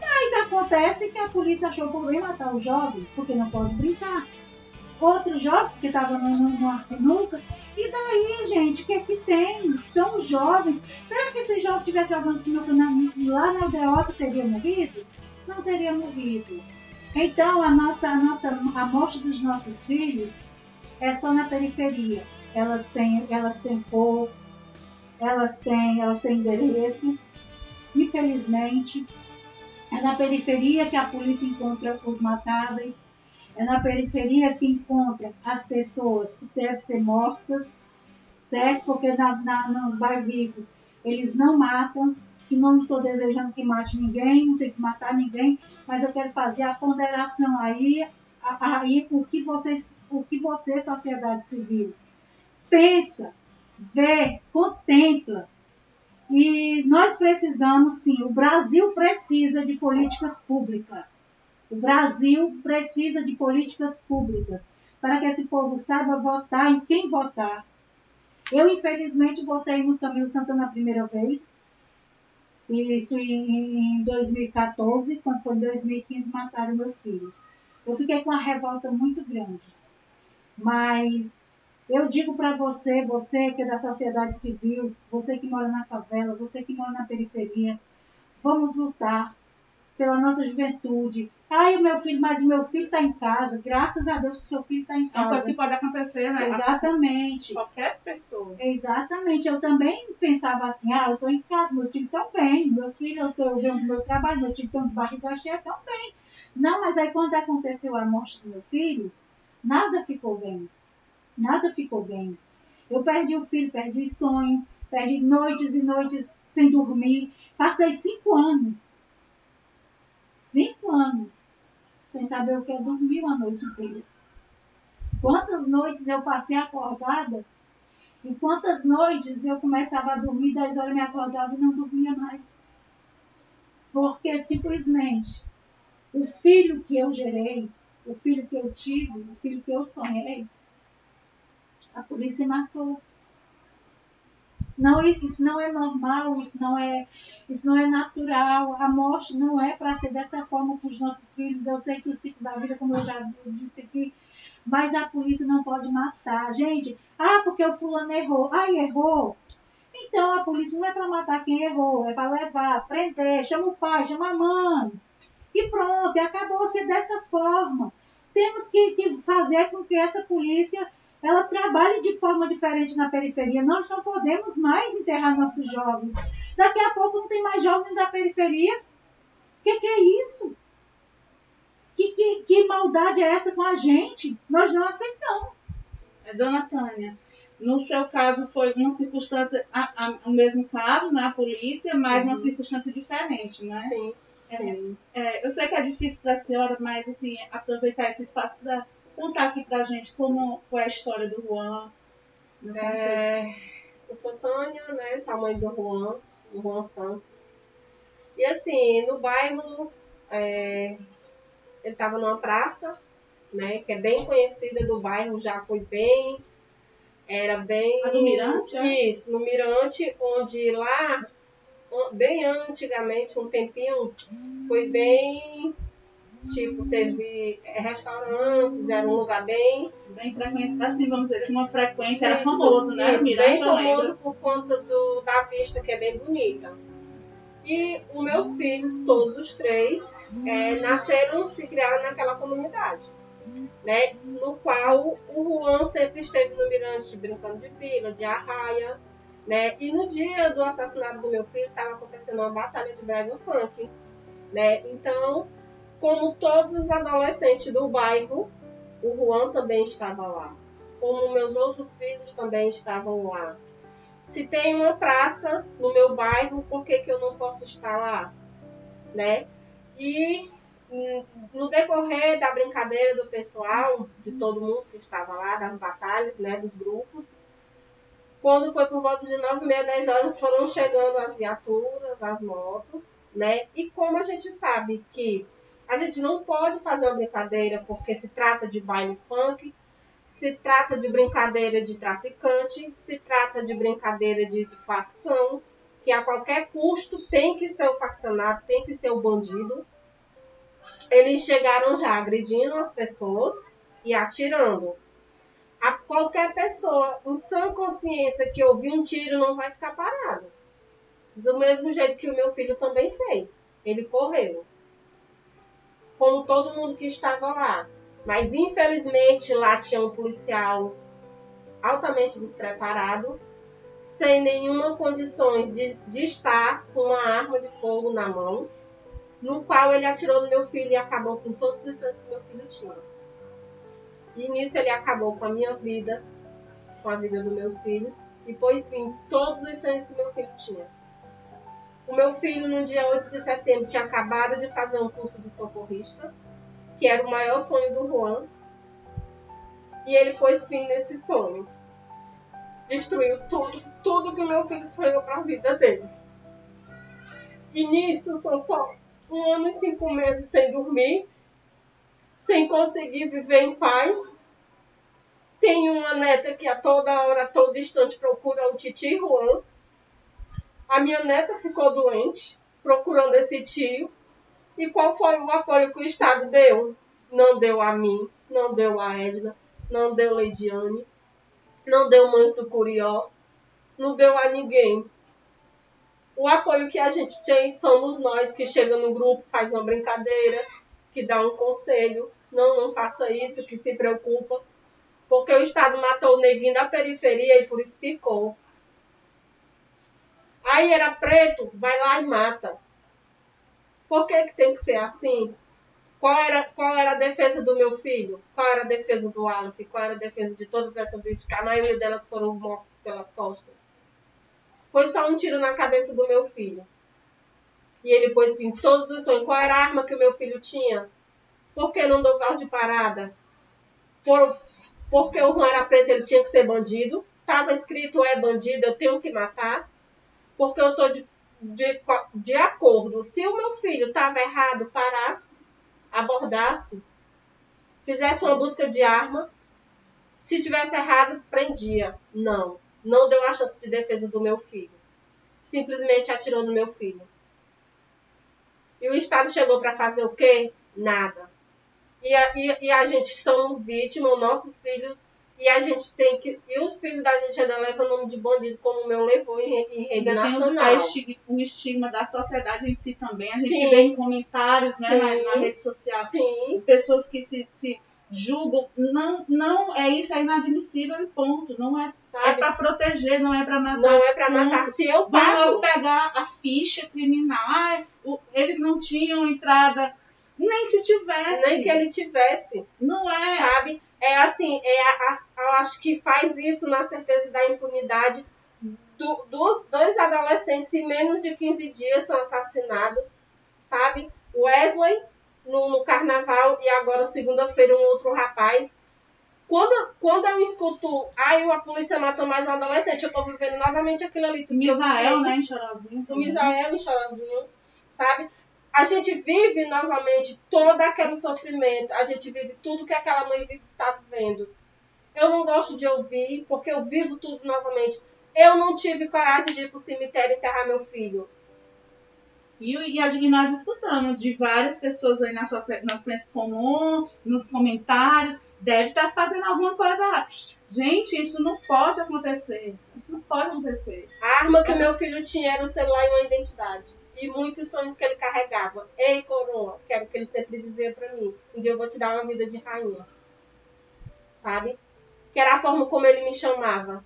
[SPEAKER 6] Mas acontece que a polícia achou por bem matar o jovem, porque não pode brincar. Outro jovem que estava numa sinuca. E daí, gente, o que é que tem? São jovens. Será que esse jovem estivesse jogando sinuca na, lá na aldeota teria morrido? Não teria morrido. Então, a nossa, a nossa a morte dos nossos filhos é só na periferia. Elas têm, elas têm cor, elas têm, elas têm endereço. Infelizmente, é na periferia que a polícia encontra os matáveis. É na periferia que encontra as pessoas que devem ser mortas, certo? Porque na, na, nos bairros eles não matam, que não estou desejando que mate ninguém, não tem que matar ninguém, mas eu quero fazer a ponderação aí, aí o que vocês, o que você, sociedade civil, pensa, vê, contempla. E nós precisamos, sim, o Brasil precisa de políticas públicas. O Brasil precisa de políticas públicas para que esse povo saiba votar em quem votar. Eu, infelizmente, votei no Camilo Santana a primeira vez. Isso em, em 2014, quando foi em 2015, mataram meu filho. Eu fiquei com uma revolta muito grande. Mas eu digo para você, você que é da sociedade civil, você que mora na favela, você que mora na periferia, vamos lutar pela nossa juventude. Ai, o meu filho, mas o meu filho está em casa. Graças a Deus que o seu filho está em
[SPEAKER 4] É uma coisa
[SPEAKER 6] casa.
[SPEAKER 4] que pode acontecer, né?
[SPEAKER 6] Exatamente.
[SPEAKER 4] Qualquer pessoa.
[SPEAKER 6] Exatamente. Eu também pensava assim, ah, eu estou em casa, meus filhos estão bem, meus filhos, eu estou vendo meu trabalho, meus filhos estão de barriga cheia, estão bem. Não, mas aí quando aconteceu a morte do meu filho, nada ficou bem. Nada ficou bem. Eu perdi o filho, perdi sonho, perdi noites e noites sem dormir. Passei cinco anos. Cinco anos. Sem saber o que é dormir uma noite inteira. Quantas noites eu passei acordada e quantas noites eu começava a dormir, 10 horas me acordava e não dormia mais. Porque simplesmente o filho que eu gerei, o filho que eu tive, o filho que eu sonhei, a polícia matou. Não, isso não é normal, isso não é, isso não é natural. A morte não é para ser dessa forma com os nossos filhos. Eu sei que o ciclo da vida, como eu já disse aqui, Mas a polícia não pode matar. Gente, ah, porque o fulano errou. Ai, errou. Então a polícia não é para matar quem errou, é para levar, prender, chama o pai, chama a mãe. E pronto, acabou ser dessa forma. Temos que, que fazer com que essa polícia ela trabalhe de forma diferente na periferia. Nós não podemos mais enterrar nossos jovens. Daqui a pouco não tem mais jovens da periferia. O que, que é isso? Que, que, que maldade é essa com a gente? Nós não aceitamos.
[SPEAKER 4] É, dona Tânia, no seu caso foi uma circunstância, a, a, o mesmo caso na polícia, mas
[SPEAKER 7] Uhum.
[SPEAKER 4] uma circunstância diferente, né?
[SPEAKER 7] Sim,
[SPEAKER 4] É,
[SPEAKER 7] sim.
[SPEAKER 4] é, eu sei que é difícil para a senhora, mas assim, aproveitar esse espaço para contar aqui pra gente como foi a história do Juan. conceito.
[SPEAKER 7] É, eu sou Tânia, né? Sou a mãe do Juan, do Juan Santos. E assim, no bairro, é, ele estava numa praça, né? Que é bem conhecida do bairro, já foi bem. Era bem.
[SPEAKER 4] A do Mirante, é?
[SPEAKER 7] Isso, no Mirante, onde lá, bem antigamente, um tempinho, foi bem. Tipo, teve é, restaurantes, era um lugar bem
[SPEAKER 4] Bem frequente, assim, vamos dizer, uma frequência, era
[SPEAKER 7] Isso,
[SPEAKER 4] famoso, né?
[SPEAKER 7] isso,
[SPEAKER 4] Mirante,
[SPEAKER 7] bem famoso por conta do, da vista, que é bem bonita. E os meus filhos, todos os três, é, nasceram, se criaram naquela comunidade. Né, no qual o Juan sempre esteve no Mirante brincando de pila, de arraia. Né, e no dia do assassinato do meu filho, estava acontecendo uma batalha de brega funk. Né, então, como todos os adolescentes do bairro, o Juan também estava lá como meus outros filhos também estavam lá. Se tem uma praça no meu bairro, por que, que eu não posso estar lá? Né? E hum, no decorrer da brincadeira do pessoal, de todo mundo que estava lá, das batalhas, né, dos grupos, quando foi por volta de 9, meia, 10 horas, foram chegando as viaturas, as motos, né? E como a gente sabe que a gente não pode fazer uma brincadeira porque se trata de baile funk, se trata de brincadeira de traficante, se trata de brincadeira de, facção, que a qualquer custo tem que ser o faccionado, tem que ser o bandido. Eles chegaram já agredindo as pessoas e atirando. A qualquer pessoa em sã consciência que ouvir um tiro não vai ficar parado. Do mesmo jeito que o meu filho também fez. Ele correu. Como todo mundo que estava lá. Mas infelizmente lá tinha um policial altamente despreparado, sem nenhuma condições de, de estar com uma arma de fogo na mão, no qual ele atirou no meu filho e acabou com todos os sonhos que meu filho tinha. E nisso ele acabou com a minha vida, com a vida dos meus filhos, e pôs fim todos os sonhos que meu filho tinha. O meu filho, no dia 8 de setembro, tinha acabado de fazer um curso de socorrista, que era o maior sonho do Juan. E ele pôs fim nesse sonho. Destruiu tudo, tudo que o meu filho sonhou para a vida dele. E nisso são só um ano e cinco meses sem dormir, sem conseguir viver em paz. Tenho uma neta que a toda hora, a todo instante, procura o Titi Juan. A minha neta ficou doente, procurando esse tio. E qual foi o apoio que o Estado deu? Não deu a mim, não deu a Edna, não deu a Leidiane, não deu Mães do Curió, não deu a ninguém. O apoio que a gente tem somos nós que chega no grupo, faz uma brincadeira, que dá um conselho, não, não faça isso, que se preocupa. Porque o Estado matou o neguinho da periferia e por isso ficou. Aí era preto, vai lá e mata. Por que, que tem que ser assim? Qual era, qual era a defesa do meu filho? Qual era a defesa do Aleph? Qual era a defesa de todas essas vítimas? A maioria delas foram mortas pelas costas. Foi só um tiro na cabeça do meu filho. E ele pôs em todos os sonhos. Qual era a arma que o meu filho tinha? Por que não deu voz de parada? Por, porque o Juan era preto, ele tinha que ser bandido. Estava escrito é bandido, eu tenho que matar. Porque eu sou de, de, de acordo. Se o meu filho estava errado, parasse, abordasse, fizesse uma busca de arma. Se tivesse errado, prendia. Não. Não deu a chance de defesa do meu filho. Simplesmente atirou no meu filho. E o Estado chegou para fazer o quê? Nada. E a, e, e a gente somos vítimas, nossos filhos, e a gente tem que. E os filhos da gente ainda levam o nome de bandido, como o meu levou em, em rede
[SPEAKER 4] Ainda tem o-
[SPEAKER 7] nacional.
[SPEAKER 4] estig- o estigma da sociedade em si também. A gente
[SPEAKER 7] Sim.
[SPEAKER 4] vê em comentários né, na, na rede social
[SPEAKER 7] Sim,
[SPEAKER 4] pessoas que se, se julgam. Não, não é isso, é inadmissível, e ponto. Não é, é
[SPEAKER 7] sabe?
[SPEAKER 4] para proteger, não é para matar.
[SPEAKER 7] Não é pra matar. Se eu pago.
[SPEAKER 4] logo pegar a ficha criminal. Ah, o- eles não tinham entrada. Nem se tivesse.
[SPEAKER 7] Nem que ele tivesse.
[SPEAKER 4] Não é.
[SPEAKER 7] sabe? É assim, é a- a- eu acho que faz isso na certeza da impunidade. Do- dos dois adolescentes em menos de 15 dias são assassinados, sabe? Wesley no, no carnaval e agora segunda-feira um outro rapaz. Quando, quando eu escuto, ai, a polícia matou mais um adolescente, eu tô vivendo novamente aquilo ali.
[SPEAKER 4] O Misael, né, em Chorozinho.
[SPEAKER 7] Misael e Chorozinho, sabe? A gente vive novamente todo aquele sofrimento. A gente vive tudo que aquela mãe vive, tá vivendo. Eu não gosto de ouvir, porque eu vivo tudo novamente. Eu não tive coragem de ir pro cemitério enterrar meu filho.
[SPEAKER 4] E, e, nós escutamos de várias pessoas aí na, senso comum, nos comentários, deve estar fazendo alguma coisa errada. Gente, isso não pode acontecer. Isso não pode acontecer.
[SPEAKER 7] A arma que meu filho tinha era um celular e uma identidade. E muitos sonhos que ele carregava. Ei, coroa, que era o que ele sempre dizia pra mim. Um dia eu vou te dar uma vida de rainha. Sabe? Que era a forma como ele me chamava.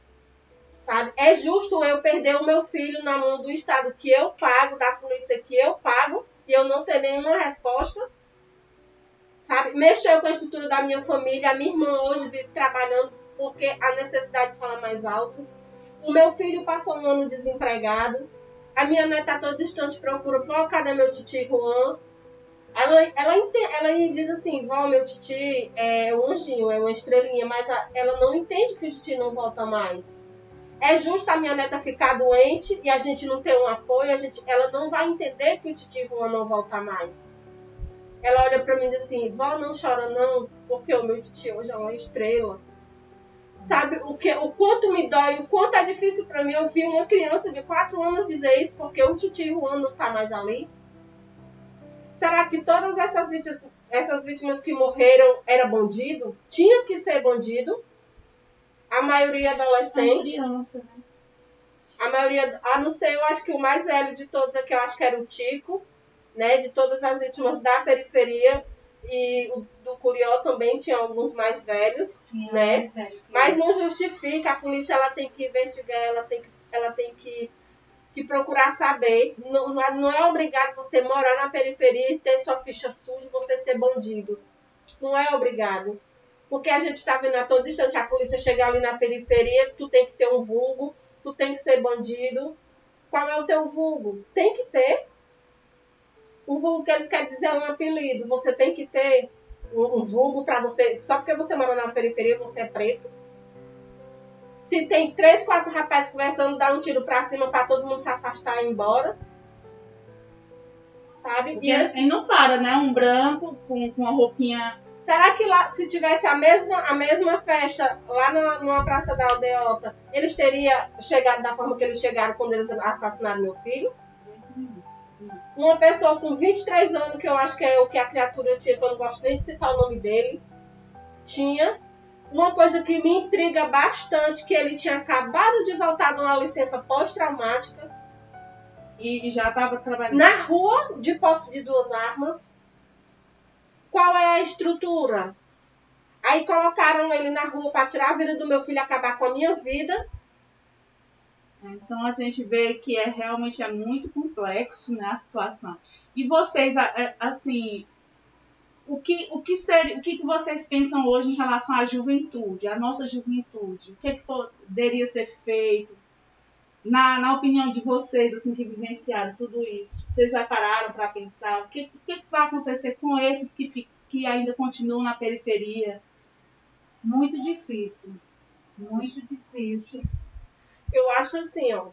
[SPEAKER 7] Sabe? É justo eu perder o meu filho na mão do Estado que eu pago, da polícia que eu pago, e eu não ter nenhuma resposta. Sabe? Mexeu com a estrutura da minha família. A minha irmã hoje vive trabalhando porque a necessidade fala mais alto. O meu filho passou um ano desempregado. A minha neta a todo instante procura, vó, cadê meu titi Juan? Ela, ela, ela diz assim, vó, meu titi é um anjinho, é uma estrelinha, mas ela não entende que o titi não volta mais. É justo a minha neta ficar doente e a gente não ter um apoio, a gente, ela não vai entender que o titi Juan não volta mais. Ela olha pra mim e diz assim, vó, não chora não, porque o meu titi hoje é uma estrela sabe o que o quanto me dói, o quanto é difícil para mim ouvir uma criança de 4 anos dizer isso porque o titi Juan não tá mais ali? Será que todas essas vítimas, essas vítimas que morreram era bandido? Tinha que ser bandido? A maioria adolescente,
[SPEAKER 4] criança, né?
[SPEAKER 7] a maioria, a não ser, eu acho que o mais velho de todos aqui, eu acho que era o Tico, né, de todas as vítimas da periferia e o do Curió também tinha alguns mais velhos. Né? Mas não justifica, a polícia ela tem que investigar, ela tem que, ela tem que, que procurar saber. Não, não é- é obrigado você morar na periferia e ter sua ficha suja você ser bandido. Não é obrigado. Porque a gente está vendo a todo instante a polícia chegar ali na periferia, tu tem que ter um vulgo, tu tem que ser bandido. Qual é o teu vulgo? Tem que ter. O vulgo que eles querem dizer é um apelido. Você tem que ter um, um vulgo para você. Só porque você mora na periferia, você é preto. Se tem três, quatro rapazes conversando, dá um tiro pra cima pra todo mundo se afastar e ir embora. Sabe?
[SPEAKER 4] Porque
[SPEAKER 7] E assim,
[SPEAKER 4] assim não para, né? Um branco com, com uma roupinha.
[SPEAKER 7] será que lá, se tivesse a mesma, a mesma festa lá na, numa praça da aldeota, eles teriam chegado da forma que eles chegaram quando eles assassinaram meu filho? Uma pessoa com 23 anos, que eu acho que é o que a criatura tinha, que eu não gosto nem de citar o nome dele, tinha. Uma coisa que me intriga bastante, que ele tinha acabado de voltar de uma licença pós-traumática,
[SPEAKER 4] E, e já estava trabalhando.
[SPEAKER 7] na rua de posse de duas armas. Qual é a estrutura? Aí colocaram ele na rua para tirar a vida do meu filho acabar com a minha vida.
[SPEAKER 4] Então a gente vê que é realmente é muito complexo né, a situação. E vocês, a- assim, o que, o que seria, o que, vocês pensam hoje em relação à juventude, à nossa juventude? O que, que poderia ser feito? Na, na opinião de vocês, assim, que vivenciaram tudo isso, vocês já pararam para pensar o que, o que vai acontecer com esses que, que ainda continuam na periferia?
[SPEAKER 6] Muito difícil. Muito difícil.
[SPEAKER 7] Eu acho assim, ó.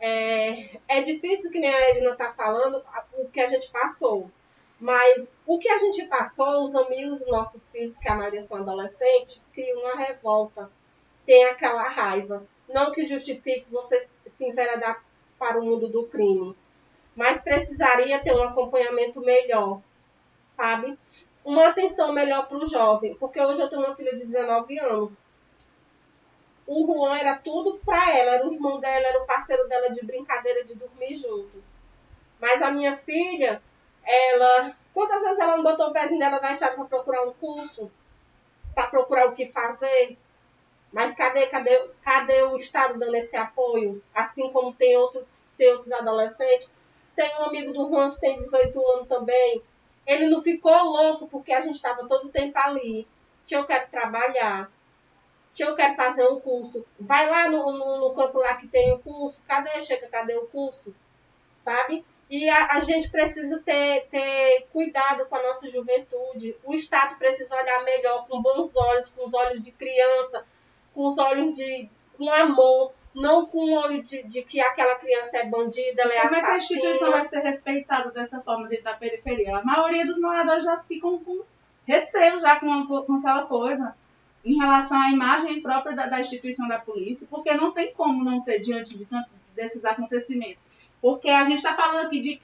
[SPEAKER 7] É, é difícil, que nem a Edna tá falando, o que a gente passou. Mas o que a gente passou, os amigos dos nossos filhos, que a maioria são adolescentes, criam uma revolta. Tem aquela raiva. Não que justifique você se enveredar para o mundo do crime. Mas precisaria ter um acompanhamento melhor, sabe? uma atenção melhor para o jovem, porque hoje eu tenho uma filha de 19 anos. O Juan era tudo para ela, era o irmão dela, era o parceiro dela de brincadeira de dormir junto. Mas a minha filha, ela. Quantas vezes ela não botou o pezinho dela na estrada para procurar um curso? Para procurar o que fazer? Mas cadê, cadê, cadê o Estado dando esse apoio? Assim como tem outros, tem outros adolescentes. Tem um amigo do Juan que tem 18 anos também. Ele não ficou louco porque a gente estava todo o tempo ali. Tia, eu quero trabalhar. Tia, eu quero fazer um curso. Vai lá no, no, no campo lá que tem o um curso. Cadê, Chega? Cadê o curso? Sabe? E a, a, gente precisa ter, ter cuidado com a nossa juventude. O Estado precisa olhar melhor, com bons olhos, com os olhos de criança, com os olhos de com amor, não com o olho de, de que aquela criança é bandida, ela é
[SPEAKER 4] Como
[SPEAKER 7] assassina.
[SPEAKER 4] é que a instituição vai ser respeitada dessa forma dentro da periferia? A maioria dos moradores já ficam com receio já com, com aquela coisa em relação à imagem própria da, da, instituição da polícia, porque não tem como não ter diante de tanto desses acontecimentos. Porque a gente está falando aqui de,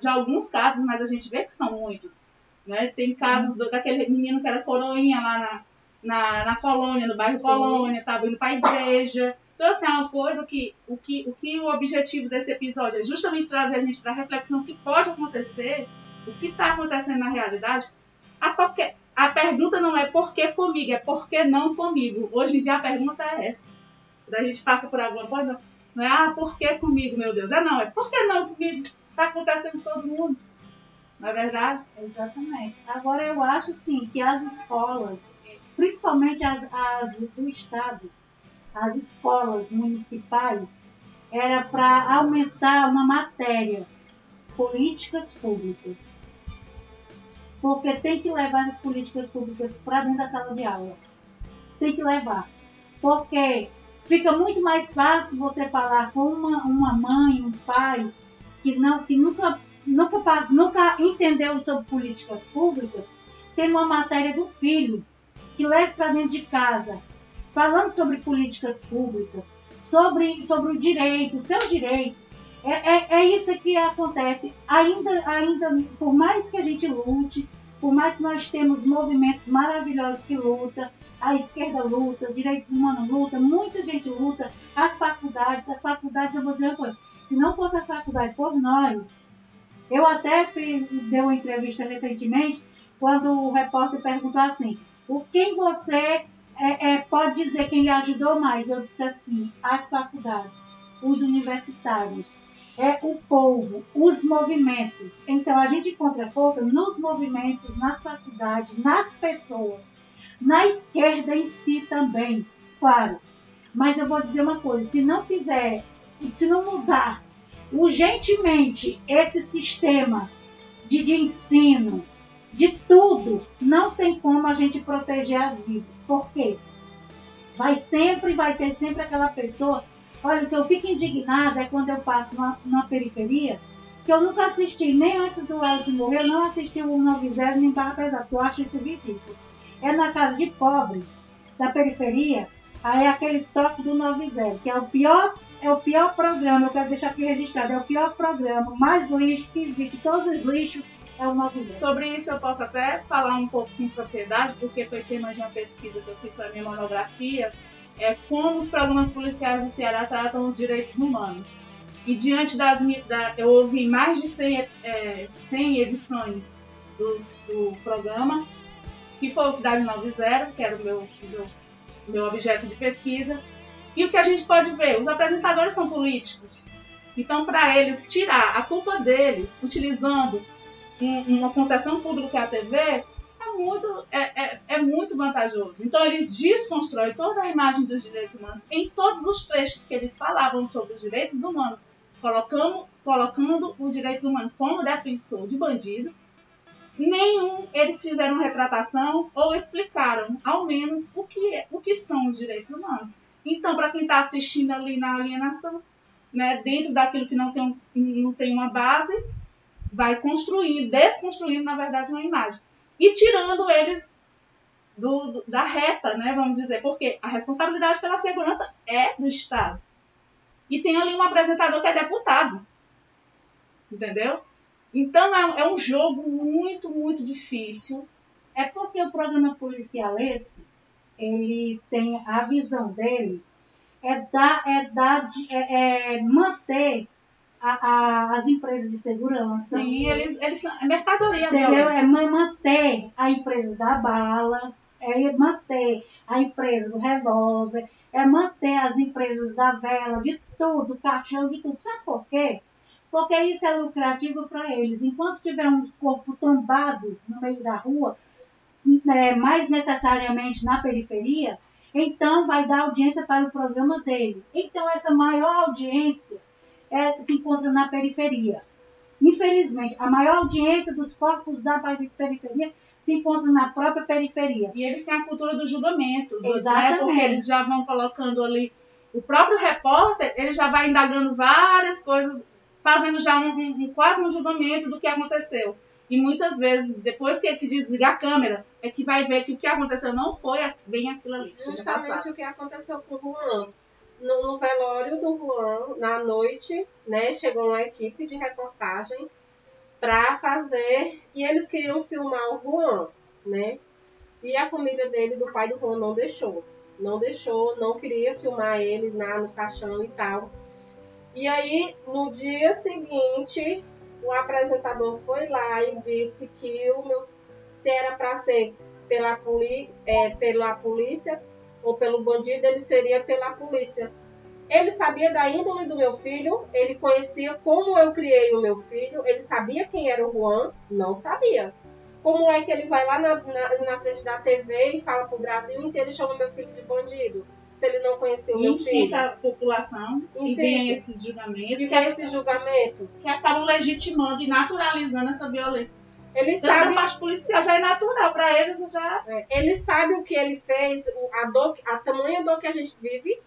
[SPEAKER 4] de alguns casos, mas a gente vê que são muitos. Né? Tem casos do, daquele menino que era coroinha lá na, na, na colônia, no bairro Sim. Colônia, estava indo para a igreja. Então, assim, é uma coisa que o, que o que o objetivo desse episódio é justamente trazer a gente para a reflexão que pode acontecer, o que está acontecendo na realidade. A, qualquer, a pergunta não é por que comigo, é por que não comigo. Hoje em dia a pergunta é essa. Quando a gente passa por alguma coisa, não é ah, por que comigo, meu Deus? É não, é por que não comigo? Está acontecendo com todo mundo. Não é verdade?
[SPEAKER 6] Exatamente. Agora eu acho sim que as escolas, principalmente as, as do Estado, as escolas municipais, era para aumentar uma matéria, políticas públicas. Porque tem que levar as políticas públicas para dentro da sala de aula. Tem que levar. Porque fica muito mais fácil você falar com uma, uma mãe, um pai, que, não, que nunca, nunca, nunca entendeu sobre políticas públicas, tem uma matéria do filho que leva para dentro de casa, falando sobre políticas públicas, sobre, sobre o direito, seus direitos. É, é, é isso que acontece. Ainda, ainda, por mais que a gente lute, por mais que nós temos movimentos maravilhosos que lutam, a esquerda luta, direitos humanos luta, muita gente luta, as faculdades, as faculdades, eu vou dizer uma coisa, se não fosse a faculdade por nós, eu até dei uma entrevista recentemente, quando o repórter perguntou assim, o quem você é, é, pode dizer quem lhe ajudou mais? Eu disse assim, as faculdades, os universitários, é o povo, os movimentos. Então a gente encontra força nos movimentos, nas faculdades, nas pessoas, na esquerda em si também, claro. Mas eu vou dizer uma coisa, se não fizer, se não mudar urgentemente esse sistema de, de ensino, de tudo, não tem como a gente proteger as vidas. Por quê? Vai sempre, vai ter sempre aquela pessoa. Olha, o que eu fico indignada é quando eu passo na, na periferia, que eu nunca assisti, nem antes do Elcio morrer, eu não assisti o 90 nem para pesar, porque eu acho isso ridículo. É na casa de pobre, da periferia, aí é aquele toque do 90, que é o pior, é o pior programa, eu quero deixar aqui registrado, é o pior programa, mais lixo que existe, todos os lixos é o 90.
[SPEAKER 4] Sobre isso eu posso até falar um pouco com propriedade, porque foi tema de uma pesquisa que eu fiz para minha monografia, é como os programas policiais do Ceará tratam os direitos humanos. E diante das da, eu ouvi mais de 100, é, 100 edições do, programa, que foi o Cidade 90, que era o meu, meu, meu objeto de pesquisa. E o que a gente pode ver? Os apresentadores são políticos. Então, para eles tirar a culpa deles, utilizando uma concessão pública é a TV, é muito, é, é, é, muito vantajoso. Então, eles desconstroem toda a imagem dos direitos humanos em todos os trechos que eles falavam sobre os direitos humanos, colocando, colocando os direitos humanos como defensor de bandido. Nenhum eles fizeram retratação ou explicaram, ao menos, o que, o que são os direitos humanos. Então, para quem está assistindo ali na alienação, né, dentro daquilo que não tem, não tem uma base, vai construindo, desconstruindo, na verdade, uma imagem. E tirando eles do, do, da reta, né, vamos dizer, porque a responsabilidade pela segurança é do Estado. E tem ali um apresentador que é deputado. Entendeu? Então é, é um jogo muito, muito difícil
[SPEAKER 6] É porque o programa policialesco, ele tem a visão dele, é, dar, é, dar, é, é manter a- a- as empresas de segurança.
[SPEAKER 4] Sim, eles, eles são. É mercadoria
[SPEAKER 6] Entendeu? É ma- manter a empresa da bala, é manter a empresa do revólver, é manter as empresas da vela, de tudo, caixão, de tudo. Sabe por quê? Porque isso é lucrativo para eles. Enquanto tiver um corpo tombado no meio da rua, né, mais necessariamente na periferia, então vai dar audiência para o programa dele. Então essa maior audiência é, se encontra na periferia. Infelizmente, a maior audiência dos corpos da peri- periferia se encontra na própria periferia.
[SPEAKER 4] E eles têm a cultura do julgamento, do, né?
[SPEAKER 6] Exatamente.
[SPEAKER 4] Porque eles já vão colocando ali. O próprio repórter, ele já vai indagando várias coisas, fazendo já um, um- quase um julgamento do que aconteceu. E muitas vezes, depois que ele desliga a câmera, é que vai ver que o que aconteceu não foi bem aquilo ali.
[SPEAKER 7] Justamente o que aconteceu com o Juan. No, no velório do Juan, na noite, né, chegou uma equipe de reportagem para fazer e eles queriam filmar o Juan, né? E a família dele, do pai do Juan, não deixou. Não deixou, não queria filmar ele lá no caixão e tal. E aí, no dia seguinte, o apresentador foi lá e disse que o meu, se era para ser pela, poli, é, pela polícia ou pelo bandido, ele seria pela polícia. Ele sabia da índole do meu filho, ele conhecia como eu criei o meu filho, ele sabia quem era o Juan, não sabia. Como é que ele vai lá na, na, na frente da TV e fala pro Brasil inteiro e chama meu filho de bandido? Se ele não conhecia o meu filho.
[SPEAKER 4] incita a população e
[SPEAKER 7] Incita.
[SPEAKER 4] vem esses julgamentos
[SPEAKER 7] E
[SPEAKER 4] que,
[SPEAKER 7] que esse julgamento.
[SPEAKER 4] que acabam legitimando e naturalizando essa violência.
[SPEAKER 7] Ele
[SPEAKER 4] Tanto a
[SPEAKER 7] sabe,
[SPEAKER 4] parte policial já é natural para eles, já
[SPEAKER 7] é, ele sabe o que ele fez, o- a, dor, a tamanha dor que a gente vive,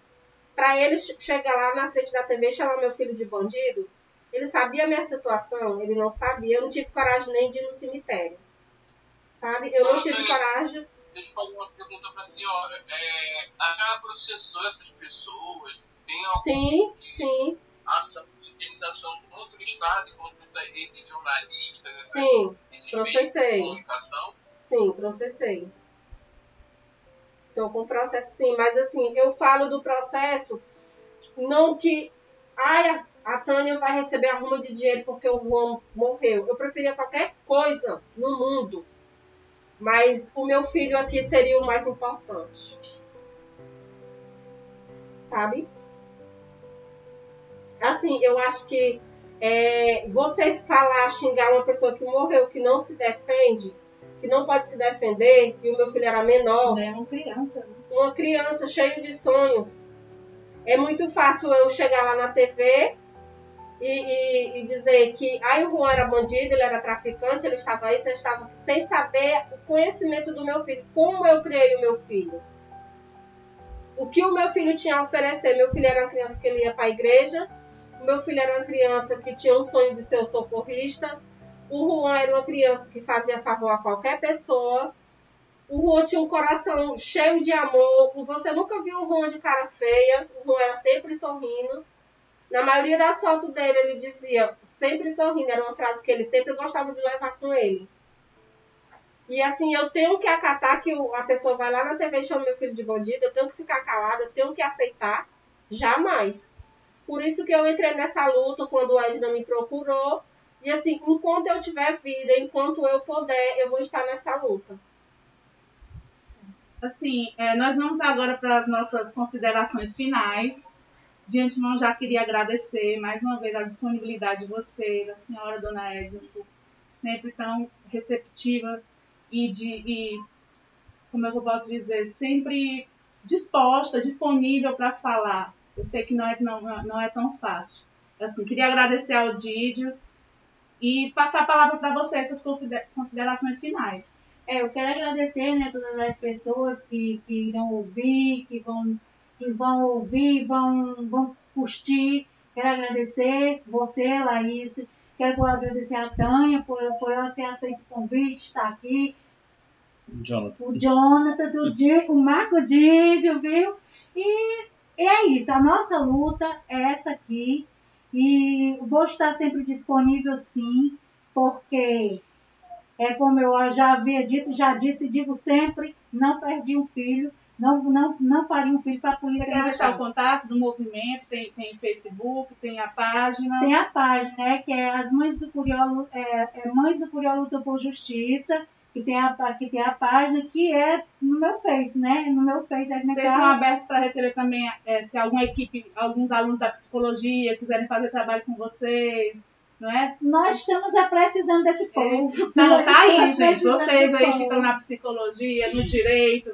[SPEAKER 7] para ele che- chegar lá na frente da TV e chamar meu filho de bandido. Ele sabia a minha situação, ele não sabia. Eu não tive coragem nem de ir no cemitério. Sabe? Eu não tive coragem.
[SPEAKER 8] Deixa eu fazer uma pergunta pra senhora. É, a senhora processou essas pessoas? Tem algum
[SPEAKER 7] Sim, sim,
[SPEAKER 8] ação de indenização contra o Estado contra essa rede de jornalistas?
[SPEAKER 7] sim,
[SPEAKER 8] esses
[SPEAKER 7] processei.
[SPEAKER 8] de comunicação?
[SPEAKER 7] sim, processei. Estou com processo sim, mas assim, eu falo do processo não que ai, a, Tânia vai receber a ruma de dinheiro porque o Juan morreu. Eu preferia qualquer coisa no mundo. Mas o meu filho aqui seria o mais importante. Sabe? Assim, eu acho que é, você falar, xingar uma pessoa que morreu, que não se defende, que não pode se defender, e o meu filho era menor,
[SPEAKER 4] é uma criança. né?
[SPEAKER 7] uma criança cheia de sonhos. É muito fácil eu chegar lá na TV e, e- e dizer que aí o Juan era bandido, ele era traficante, ele estava aí, você estava sem saber o conhecimento do meu filho, como eu criei o meu filho. O que o meu filho tinha a oferecer? Meu filho era uma criança que ele ia para a igreja, meu filho era uma criança que tinha um sonho de ser o socorrista, o Juan era uma criança que fazia favor a qualquer pessoa, o Juan tinha um coração cheio de amor. Você nunca viu o Juan de cara feia. O Juan era sempre sorrindo. Na maioria das fotos dele, ele dizia sempre sorrindo. Era uma frase que ele sempre gostava de levar com ele. E assim, eu tenho que acatar que a pessoa vai lá na TV e chama meu filho de bandido. Eu tenho que ficar calada, eu tenho que aceitar. Jamais. Por isso que eu entrei nessa luta quando o Edna me procurou. E assim, enquanto eu tiver vida, enquanto eu puder, eu vou estar nessa luta.
[SPEAKER 4] Assim, é, nós vamos agora para as nossas considerações finais. De antemão, já queria agradecer mais uma vez a disponibilidade de você, da senhora Dona Edna, por sempre tão receptiva e, de, e como eu posso dizer, sempre disposta, disponível para falar. Eu sei que não é, não, não é tão fácil. Assim, queria agradecer ao Didio e passar a palavra para você, suas considera- considerações finais.
[SPEAKER 6] É, eu quero agradecer, né, todas as pessoas que, que irão ouvir, que vão, que vão ouvir, vão, vão curtir. Quero agradecer você, Laís. Quero agradecer a Tânia por, por ela ter aceito o convite, estar aqui.
[SPEAKER 1] Jonathan.
[SPEAKER 6] O Jonatas, o, Di, o Marco Dídio, viu? E é isso, a nossa luta é essa aqui. E vou estar sempre disponível sim, porque É como eu já havia dito, já disse e digo sempre, não perdi um filho, não, não, não parei um filho para a
[SPEAKER 4] Você
[SPEAKER 6] polícia
[SPEAKER 4] quer deixar o contato do movimento? Tem, tem Facebook, tem a página.
[SPEAKER 6] Tem a página, né, que é as Mães do Curió, é, é Mães do Curió Lutam por Justiça, que tem, a, que tem a página, que é no meu Face, né? No meu Face, é
[SPEAKER 4] Vocês estão abertos para receber também, é, se alguma equipe, alguns alunos da psicologia quiserem fazer trabalho com vocês, não é?
[SPEAKER 6] Nós estamos é, precisando desse povo.
[SPEAKER 4] Não,
[SPEAKER 6] Nós
[SPEAKER 4] tá aí, gente. Vocês aí que
[SPEAKER 6] povo.
[SPEAKER 4] estão na psicologia, no direito,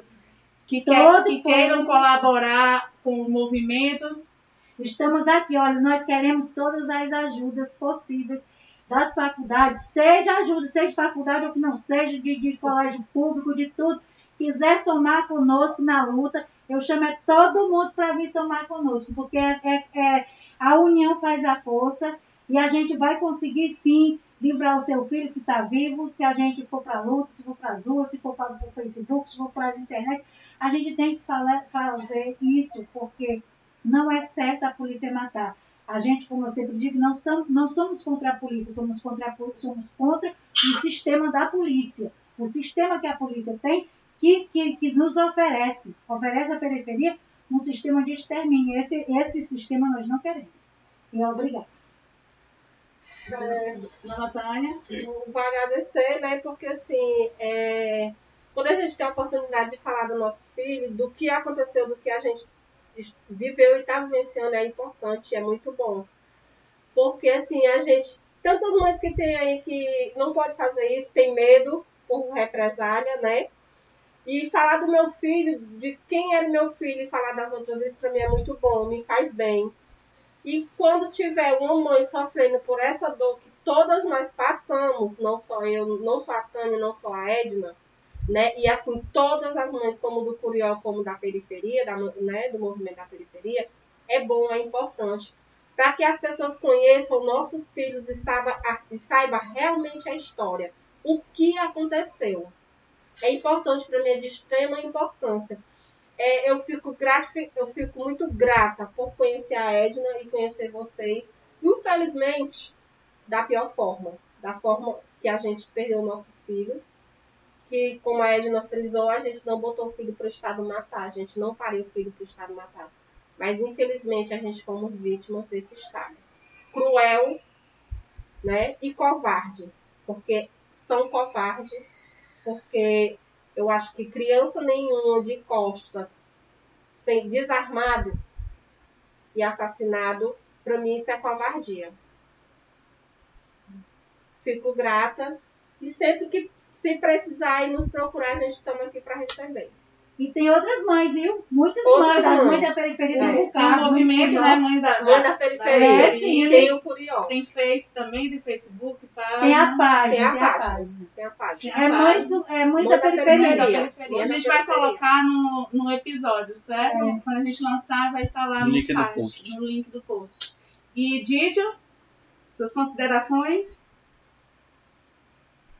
[SPEAKER 4] que, quer- que queiram colaborar com o movimento,
[SPEAKER 6] Estamos aqui, olha, nós queremos todas as ajudas possíveis das faculdades, seja ajuda, seja de faculdade ou que não seja, de, de colégio público, de tudo. Quiser somar conosco na luta, eu chamo é todo mundo para vir somar conosco, porque é, é- é- a união faz a força e a gente vai conseguir sim livrar o seu filho que está vivo, se a gente for para a luta, se for para as ruas, se for para o Facebook, se for para as internet, a gente tem que fala- fazer isso, porque não é certo a polícia matar. A gente, como eu sempre digo, não, estamos, não somos contra a polícia, somos contra, somos contra o sistema da polícia. O sistema que a polícia tem, que, que, que nos oferece, oferece à periferia um sistema de extermínio. Esse, esse sistema nós não queremos. E
[SPEAKER 4] é, Dona Tânia,
[SPEAKER 7] Vou agradecer, né? Porque assim, é, quando a gente tem a oportunidade de falar do nosso filho, do que aconteceu, do que a gente viveu e está vivenciando é importante, é muito bom. Porque assim, a gente. Tantas mães que tem aí que não pode fazer isso, tem medo por represália, né? E falar do meu filho, de quem era meu filho, e falar das outras vezes, para mim é muito bom, me faz bem. E quando tiver uma mãe sofrendo por essa dor que todas nós passamos, não só eu, não só a Tânia, não só a Edna, né? E assim, todas as mães, como do Curió, como da periferia, da, né, do movimento da periferia, é bom, é importante. Para que as pessoas conheçam nossos filhos e saiba, e saiba realmente a história. O que aconteceu. É importante para mim, é de extrema importância. É, eu, fico eu fico muito grata por conhecer a Edna e conhecer vocês. Infelizmente, da pior forma. Da forma que a gente perdeu nossos filhos. Que, como a Edna frisou, a gente não botou o filho para o Estado matar. A gente não pariu o filho para o Estado matar. Mas, infelizmente, a gente fomos vítimas desse Estado. Cruel né? e covarde. Porque são covardes. Porque eu acho que criança nenhuma de costa, sem desarmado e assassinado, para mim isso é covardia. Fico grata e sempre que se precisar e nos procurar, a gente estamos aqui para receber.
[SPEAKER 6] E tem outras mães, viu? Muitas
[SPEAKER 7] Outras
[SPEAKER 6] mães, as mães
[SPEAKER 7] mães.
[SPEAKER 6] da periferia
[SPEAKER 7] É,
[SPEAKER 6] do
[SPEAKER 4] tem um movimento, né, mãe da,
[SPEAKER 7] Mãe da periferia.
[SPEAKER 6] É, sim,
[SPEAKER 7] e tem o Curió.
[SPEAKER 4] Tem Face também, tem Facebook, página.
[SPEAKER 6] Tem a página,
[SPEAKER 7] Tem a
[SPEAKER 6] tem a
[SPEAKER 7] página.
[SPEAKER 6] página.
[SPEAKER 7] Tem a página.
[SPEAKER 6] É mães, do, é mães
[SPEAKER 7] Mãe
[SPEAKER 6] da
[SPEAKER 7] da
[SPEAKER 6] periferia.
[SPEAKER 4] Mãe da
[SPEAKER 7] periferia.
[SPEAKER 4] A
[SPEAKER 7] da
[SPEAKER 4] gente vai colocar no, no episódio, certo?
[SPEAKER 6] É.
[SPEAKER 4] Quando a gente lançar, vai estar lá
[SPEAKER 1] No
[SPEAKER 4] no,
[SPEAKER 1] link do
[SPEAKER 4] site,
[SPEAKER 1] post.
[SPEAKER 4] no link do post. E Didio, suas considerações?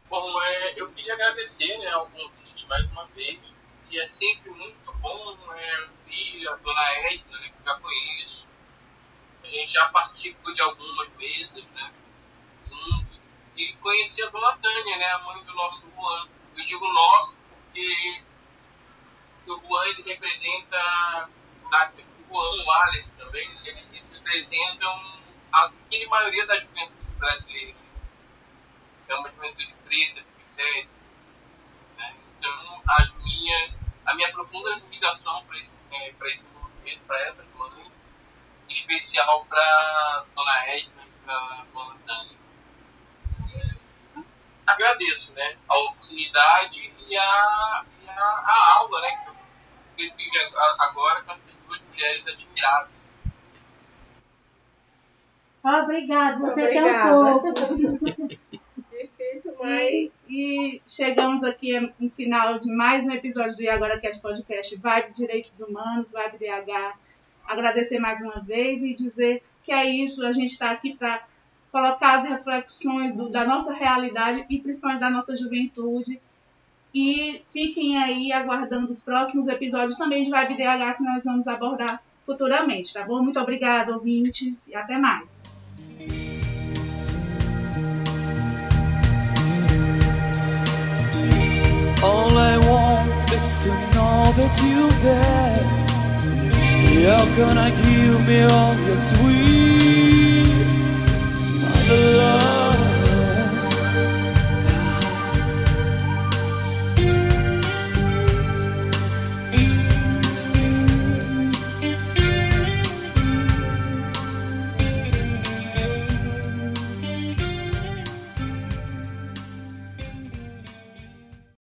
[SPEAKER 8] Bom, é, eu queria agradecer né, ao convite mais uma vez. E é sempre muito bom é, a dona Edna, né, que eu já conheço. A gente já participou de algumas mesas, né? Juntos. E conhecer a dona Tânia, né, a mãe do nosso Juan. Eu digo nosso porque o Juan ele representa o Juan, o Alex também, eles representam a grande maioria da juventude brasileira. É uma juventude preta, periférica. Né? Então, a minha, a minha profunda admiração para esse, é, pra esse movimento, para essa mãe, em especial para Dona Edna e para Dona Tânia. Agradeço né, a oportunidade e a, e a, a aula né, que eu tive a- agora com essas duas mulheres admiráveis.
[SPEAKER 6] Obrigado, você é
[SPEAKER 7] Obrigada.
[SPEAKER 6] tão fofo.
[SPEAKER 4] E, chegamos aqui no final de mais um episódio do E Agora Cast Podcast Vibe Direitos Humanos, Vibe DH. Agradecer mais uma vez e dizer que é isso, a gente está aqui para colocar as reflexões do- da nossa realidade e principalmente da nossa juventude. E fiquem aí aguardando os próximos episódios também de Vibe DH que nós vamos abordar futuramente, tá bom? Muito obrigada, ouvintes, e até mais.
[SPEAKER 1] All I want is to know that you're there. You're gonna give me all your sweet love.